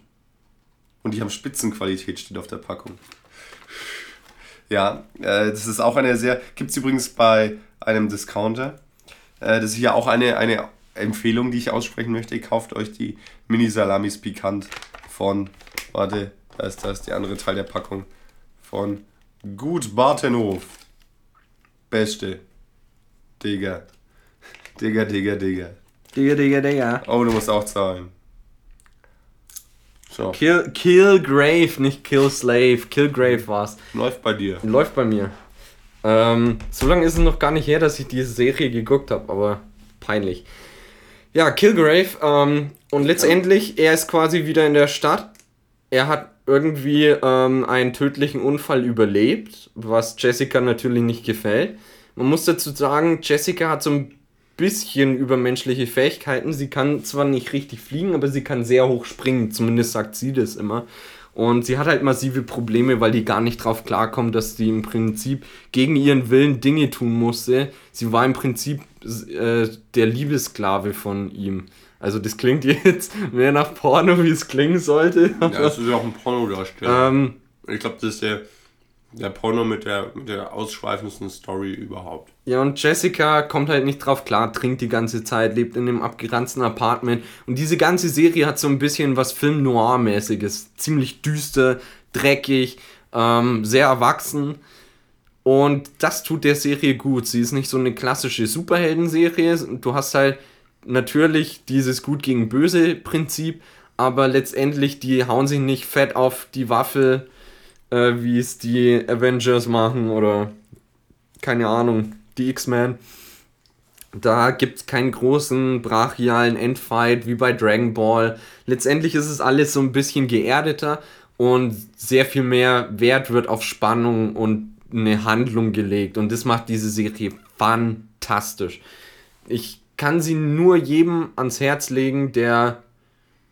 Und die haben Spitzenqualität, steht auf der Packung. Ja, äh, das ist auch eine sehr. Gibt es übrigens bei einem Discounter. Äh, das ist ja auch eine, eine Empfehlung, die ich aussprechen möchte. Kauft euch die Mini-Salamis pikant von. Warte, da ist das, der andere Teil der Packung. Von Gut Bartenhof. Beste. Digga. Digga, Digga, Digga. Digga, Digga, Digga. Oh, du musst auch zahlen. So, Kill, Kill Grave, nicht Kill Slave. Kill Grave war's. läuft bei dir. Läuft bei mir. Ähm, so lange ist es noch gar nicht her, dass ich diese Serie geguckt habe, aber peinlich. Ja, Killgrave. Ähm, und letztendlich, er ist quasi wieder in der Stadt. Er hat irgendwie ähm, einen tödlichen Unfall überlebt, was Jessica natürlich nicht gefällt. Man muss dazu sagen, Jessica hat so ein bisschen übermenschliche Fähigkeiten. Sie kann zwar nicht richtig fliegen, aber sie kann sehr hoch springen. Zumindest sagt sie das immer. Und sie hat halt massive Probleme, weil die gar nicht drauf klarkommt, dass sie im Prinzip gegen ihren Willen Dinge tun musste. Sie war im Prinzip äh, der Liebesklave von ihm. Also das klingt jetzt mehr nach Porno, wie es klingen sollte. Ja, das ist ja auch ein Pornodarsteller. ähm, ich glaube, das ist der, der Porno mit der, mit der ausschweifendsten Story überhaupt. Ja, und Jessica kommt halt nicht drauf klar, trinkt die ganze Zeit, lebt in einem abgeranzten Apartment. Und diese ganze Serie hat so ein bisschen was Film Noir-mäßiges. Ziemlich düster, dreckig, ähm, sehr erwachsen. Und das tut der Serie gut. Sie ist nicht so eine klassische Superhelden-Serie. Du hast halt natürlich dieses Gut gegen Böse Prinzip, aber letztendlich, die hauen sich nicht fett auf die Waffel, äh, wie es die Avengers machen oder keine Ahnung, die X-Men. Da gibt es keinen großen brachialen Endfight wie bei Dragon Ball. Letztendlich ist es alles so ein bisschen geerdeter und sehr viel mehr Wert wird auf Spannung und eine Handlung gelegt. Und das macht diese Serie fantastisch. Ich kann sie nur jedem ans Herz legen, der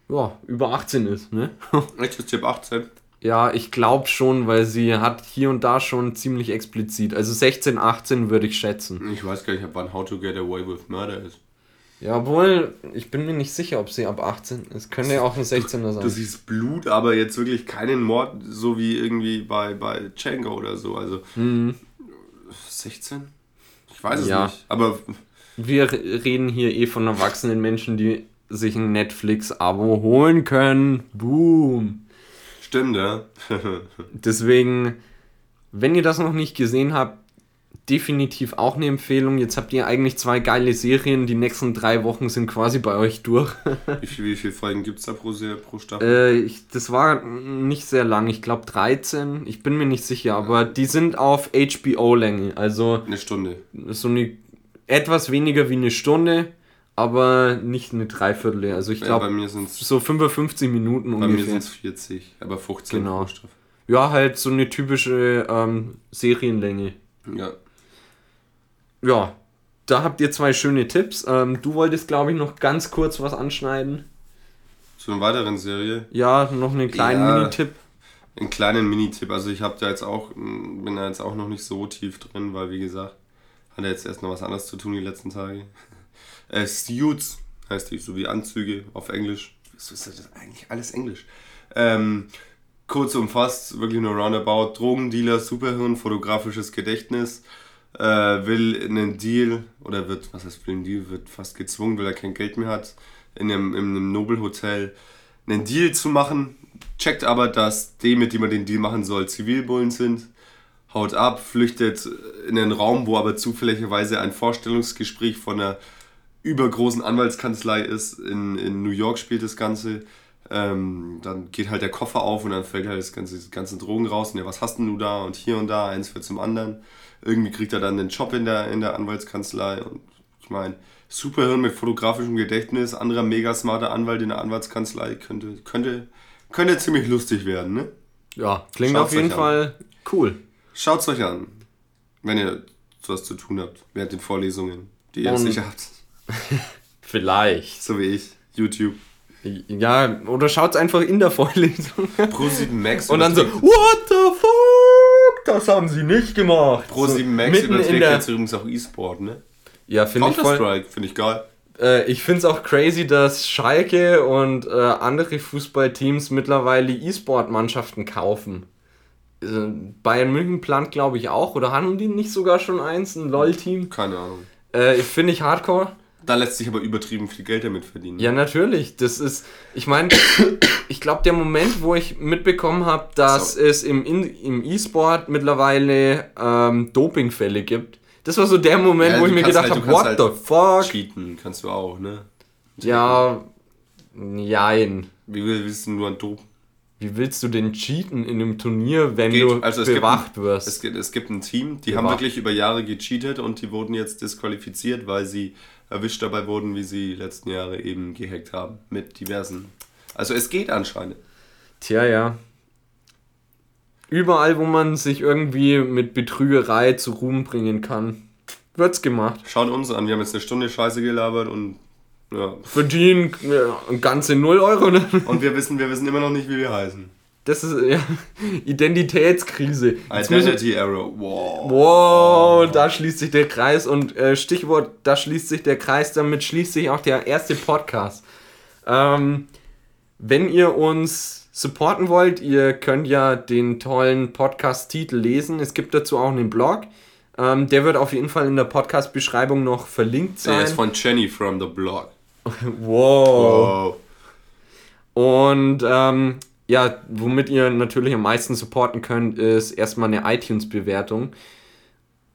ja, über 18 ist. Ne? Echt, ist ab 18? Ja, ich glaube schon, weil sie hat hier und da schon ziemlich explizit. Also 16, 18 würde ich schätzen. Ich weiß gar nicht, wann How to Get Away with Murder ist. Ja, obwohl, ich bin mir nicht sicher, ob sie ab 18 ist. Könnte ja auch ein 16er sein. Du siehst Blut, aber jetzt wirklich keinen Mord, so wie irgendwie bei, bei Django oder so. Also Mhm. 16? Ich weiß es Ja. nicht. Aber Wir reden hier eh von erwachsenen Menschen, die sich ein Netflix-Abo holen können. Boom. Stimmt, ja. Deswegen, wenn ihr das noch nicht gesehen habt, definitiv auch eine Empfehlung. Jetzt habt ihr eigentlich zwei geile Serien. Die nächsten drei Wochen sind quasi bei euch durch. wie, viel, wie viele Folgen gibt es da pro, Serie, pro Staffel? äh, ich, das war nicht sehr lang. Ich glaube 13. Ich bin mir nicht sicher. Aber die sind auf HBO-Länge. Also Eine Stunde. so eine etwas weniger wie eine Stunde, aber nicht eine Dreiviertel. Also ich bei glaube sind es so 55 Minuten bei mir ungefähr. sind's 40, aber 15 Genau. Staffel. Ja, halt so eine typische ähm, Serienlänge. Ja. Ja, da habt ihr zwei schöne Tipps. Ähm, du wolltest, glaube ich, noch ganz kurz was anschneiden. Zu einer weiteren Serie. Ja, noch einen kleinen Ja. Minitipp. Einen kleinen Minitipp. Also ich habe da jetzt auch, bin da jetzt auch noch nicht so tief drin, weil wie gesagt, hat er jetzt erst noch was anderes zu tun die letzten Tage. Äh, Suits heißt die, so wie Anzüge auf Englisch. Was ist das eigentlich alles Englisch? Ähm, kurz umfasst, wirklich nur roundabout. Drogendealer, Superhirn, fotografisches Gedächtnis. Äh, will einen Deal, oder wird, was heißt will einen Deal, wird fast gezwungen, weil er kein Geld mehr hat, in einem, in einem Nobelhotel einen Deal zu machen, checkt aber, dass die, mit dem er den Deal machen soll, Zivilbullen sind, haut ab, flüchtet in einen Raum, wo aber zufälligerweise ein Vorstellungsgespräch von einer übergroßen Anwaltskanzlei ist. In, in New York spielt das Ganze. Ähm, dann geht halt der Koffer auf und dann fällt halt das ganze, die ganzen Drogen raus. Und ja, was hast denn du da? Und hier und da, eins wird zum anderen. Irgendwie kriegt er dann einen Job in der, in der Anwaltskanzlei. Und ich meine, Superhirn mit fotografischem Gedächtnis, anderer mega smarter Anwalt in der Anwaltskanzlei könnte, könnte, könnte ziemlich lustig werden, ne? Ja, klingt Schaut's auf jeden an. Fall cool. Schaut's euch an, wenn ihr sowas zu tun habt, während den Vorlesungen, die ihr Und- sicher habt. Vielleicht. So wie ich. YouTube. Ja, oder schaut's einfach in der Vorlesung. Pro7 Max. Und dann so, what the fuck? Das haben sie nicht gemacht. Pro7 Max mitten in überträgt der- jetzt übrigens auch E-Sport, ne? Ja, finde ich voll. Counter-Strike, finde ich geil. Äh, ich finde es auch crazy, dass Schalke und äh, andere Fußballteams mittlerweile E-Sport-Mannschaften kaufen. Äh, Bayern München plant, glaube ich, auch. Oder haben die nicht sogar schon eins, ein LOL-Team? Keine Ahnung. Äh, Finde ich hardcore. Da lässt sich aber übertrieben viel Geld damit verdienen. Ja, natürlich. Das ist, ich meine, ich glaube, der Moment, wo ich mitbekommen habe, dass So. es im, im E-Sport mittlerweile ähm, Dopingfälle gibt, das war so der Moment, Ja, wo ich mir gedacht halt- habe, what kannst the fuck? Cheaten kannst du auch, ne? Ja, jein. Wie willst du nur an Dopen? Wie willst du denn cheaten in einem Turnier, wenn Geht. du Also bewacht ein- wirst? Es gibt, es gibt ein Team, die Bewacht. haben wirklich über Jahre gecheatet und die wurden jetzt disqualifiziert, weil sie erwischt dabei wurden, wie sie letzten Jahre eben gehackt haben mit diversen. Also es geht anscheinend. Tja, ja. Überall, wo man sich irgendwie mit Betrügerei zu Ruhm bringen kann, wird's gemacht. Schaut uns an, wir haben jetzt eine Stunde Scheiße gelabert und ja. Verdienen äh, ganze 0 Euro. Ne? Und wir wissen, wir wissen immer noch nicht, wie wir heißen. Das ist ja Identitätskrise. Jetzt Identity Error. Wow. Wow, da schließt sich der Kreis und äh, Stichwort, da schließt sich der Kreis, damit schließt sich auch der erste Podcast. Ähm, wenn ihr uns supporten wollt, ihr könnt ja den tollen Podcast-Titel lesen. Es gibt dazu auch einen Blog. Ähm, der wird auf jeden Fall in der Podcast-Beschreibung noch verlinkt Der sein. ist von Jenny from the blog. wow. Wow. Und ähm, ja, womit ihr natürlich am meisten supporten könnt, ist erstmal eine iTunes-Bewertung.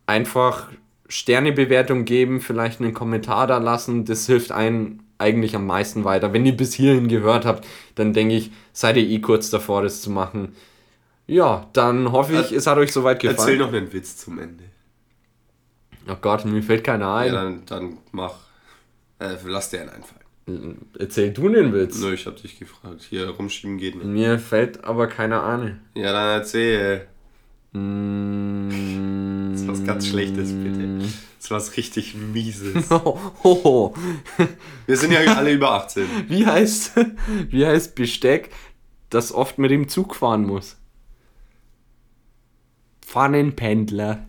Einfach Sternebewertung geben, vielleicht einen Kommentar da lassen. Das hilft einem eigentlich am meisten weiter. Wenn ihr bis hierhin gehört habt, dann denke ich, seid ihr eh kurz davor, das zu machen. Ja, dann hoffe ich, es hat euch soweit gefallen. Erzähl noch einen Witz zum Ende. Oh Gott, mir fällt keiner ein. Ja, dann, dann mach. Äh, lass dir einen einfallen. Erzähl du den Witz. Nö, ich hab dich gefragt. Hier rumschieben geht nicht. Mir fällt aber keiner ein. Ja, dann erzähl. Mm. Das ist was ganz Schlechtes, bitte. Das ist was richtig Mieses. Ho, ho. Wir sind ja alle über 18. Wie heißt, wie heißt Besteck, das oft mit dem Zug fahren muss? Pfannenpendler.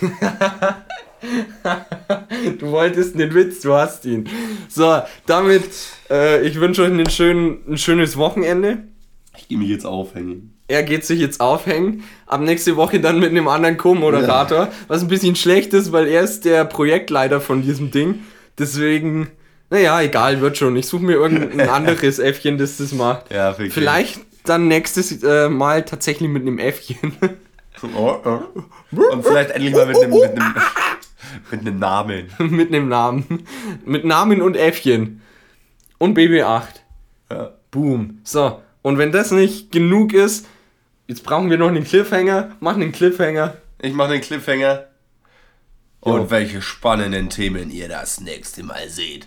du wolltest den Witz, du hast ihn. So, damit, äh, ich wünsche euch einen schönen, ein schönes Wochenende. Ich gehe mich jetzt aufhängen. Er geht sich jetzt aufhängen. Ab nächste Woche dann mit einem anderen Co-Moderator. Was ein bisschen schlecht ist, weil er ist der Projektleiter von diesem Ding. Deswegen, naja, egal, wird schon. Ich suche mir irgendein anderes Äffchen, das das macht. Ja, wirklich. Vielleicht dann nächstes äh, Mal tatsächlich mit einem Äffchen. Oh, oh. Und vielleicht endlich mal mit einem, mit einem, mit einem Namen. mit einem Namen. Mit Namen und Äffchen. Und BB8. Ja. Boom. So, und wenn das nicht genug ist, jetzt brauchen wir noch einen Cliffhanger. Mach einen Cliffhanger. Ich mache den Cliffhanger. Jo. Und welche spannenden Themen ihr das nächste Mal seht,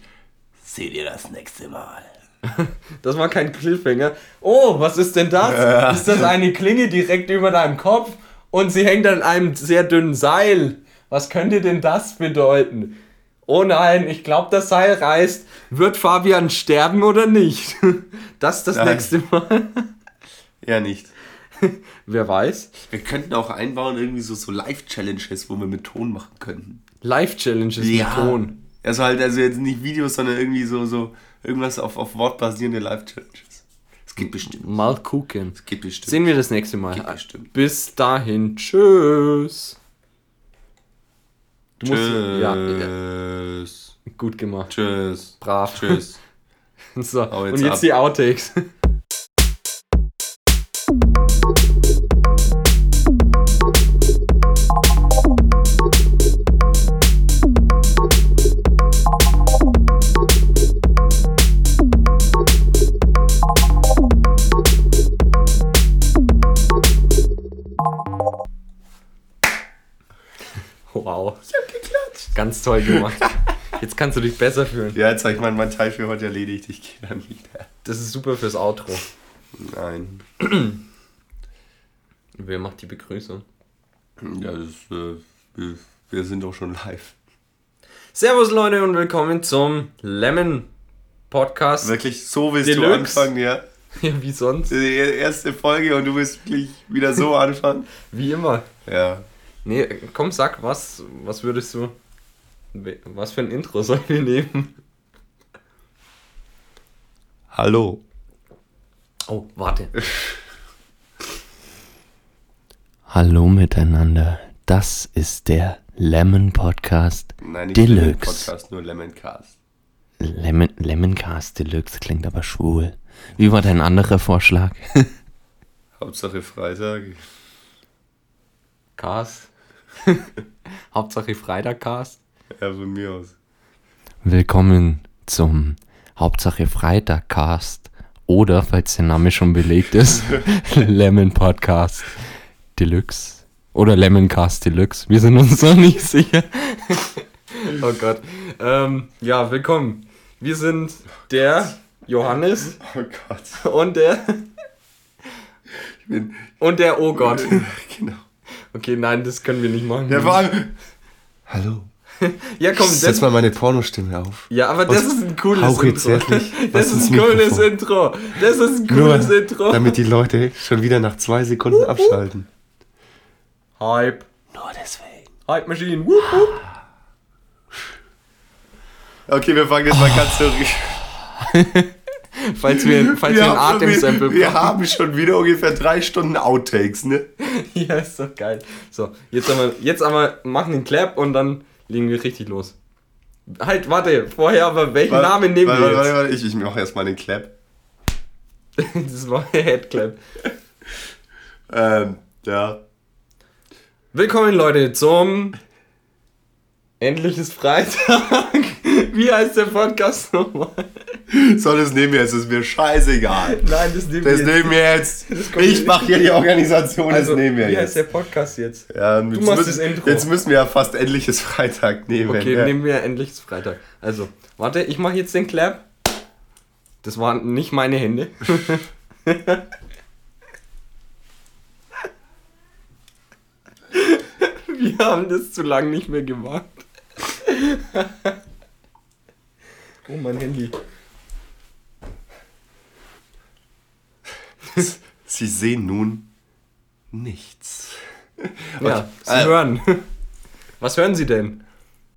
seht ihr das nächste Mal. Das war kein Cliffhanger. Oh, was ist denn das? Ist das eine Klinge direkt über deinem Kopf und sie hängt an einem sehr dünnen Seil? Was könnte denn das bedeuten? Oh nein, ich glaube, das Seil reißt. Wird Fabian sterben oder nicht? Das das Nein. nächste Mal. Ja, nicht. Wer weiß. Wir könnten auch einbauen, irgendwie so, so Live-Challenges, wo wir mit Ton machen könnten. Live-Challenges mit Ton. Also halt, also jetzt nicht Videos, sondern irgendwie so, so irgendwas auf, auf Wort basierende Live-Challenges. Es geht bestimmt. Mal gucken. Es geht bestimmt. Sehen wir das nächste Mal. Bis dahin. Tschüss. Du musst, ja, ja, Tschüss. gut gemacht. Tschüss. Brav. Tschüss. So, Hau jetzt und jetzt ab. die Outtakes. Wow. Ganz toll gemacht. Jetzt kannst du dich besser fühlen. Ja, jetzt habe ich mein, mein Teil für heute erledigt. Ich gehe dann wieder. Das ist super fürs Outro. Nein. Wer macht die Begrüßung? Ja, das, äh, wir, wir sind doch schon live. Servus Leute und willkommen zum Lemon Podcast. Wirklich, so willst Deluxe. du anfangen, ja? Ja, wie sonst? Die erste Folge und du willst wirklich wieder so anfangen? Wie immer. Ja. Nee, komm, sag, was, was würdest du. Was für ein Intro sollen wir nehmen? Hallo. Oh, warte. Hallo miteinander. Das ist der Lemon Podcast Nein, nicht Deluxe. Lemon Podcast, nur Lemoncast. Lemon, Lemoncast Deluxe klingt aber schwul. Wie war dein anderer Vorschlag? Hauptsache Freitag. Cast. Hauptsache Freitagcast. Ja, von mir aus. Willkommen zum Hauptsache Freitagcast oder, falls der Name schon belegt ist, Lemon Podcast Deluxe oder Lemoncast Deluxe. Wir sind uns noch nicht sicher. oh Gott. Ähm, ja, willkommen. Wir sind der Johannes Oh Gott. und der Ich bin. und der Oh Gott. genau. Okay, nein, das können wir nicht machen. Ja, vor allem. Hallo. ja komm, Setz das, mal meine Pornostimme auf. ja, aber das ist ein cooles hauch jetzt Intro. wirklich Das ist ein cooles Mikrofon. Intro. Das ist ein Nur cooles Intro. damit die Leute schon wieder nach zwei Sekunden abschalten. Hype. Nur deswegen. Hype Machine. Wup. Okay, wir fangen jetzt mal ganz zurück. Falls wir, falls wir, ein haben schon Atemsample wieder, wir haben schon wieder ungefähr drei Stunden Outtakes, ne? Ja, ist doch geil. So, jetzt aber, jetzt aber machen den Clap und dann legen wir richtig los. Halt, warte, vorher aber, welchen Namen nehmen warte, wir warte, jetzt? warte, ich, ich mache erstmal den Clap. Das war der Headclap. Ähm, ja. Willkommen, Leute, zum Endlich ist Freitag. Wie heißt der Podcast nochmal? So, das nehmen wir jetzt, das ist mir scheißegal. Nein, das nehmen Das wir nehmen wir jetzt. Ich jetzt. mache hier die Organisation, Also, das nehmen wir wie heißt jetzt. der Podcast jetzt? Ja, Du jetzt, machst müssen, das Intro. jetzt müssen wir ja fast endliches Freitag nehmen. Okay, ja. nehmen wir endlich ist Freitag. Also, warte, ich mache jetzt den Clap. Das waren nicht meine Hände. Wir haben das zu lange nicht mehr gemacht. Oh, mein Handy. Sie sehen nun nichts. Ja, Sie äh, hören. Was hören Sie denn?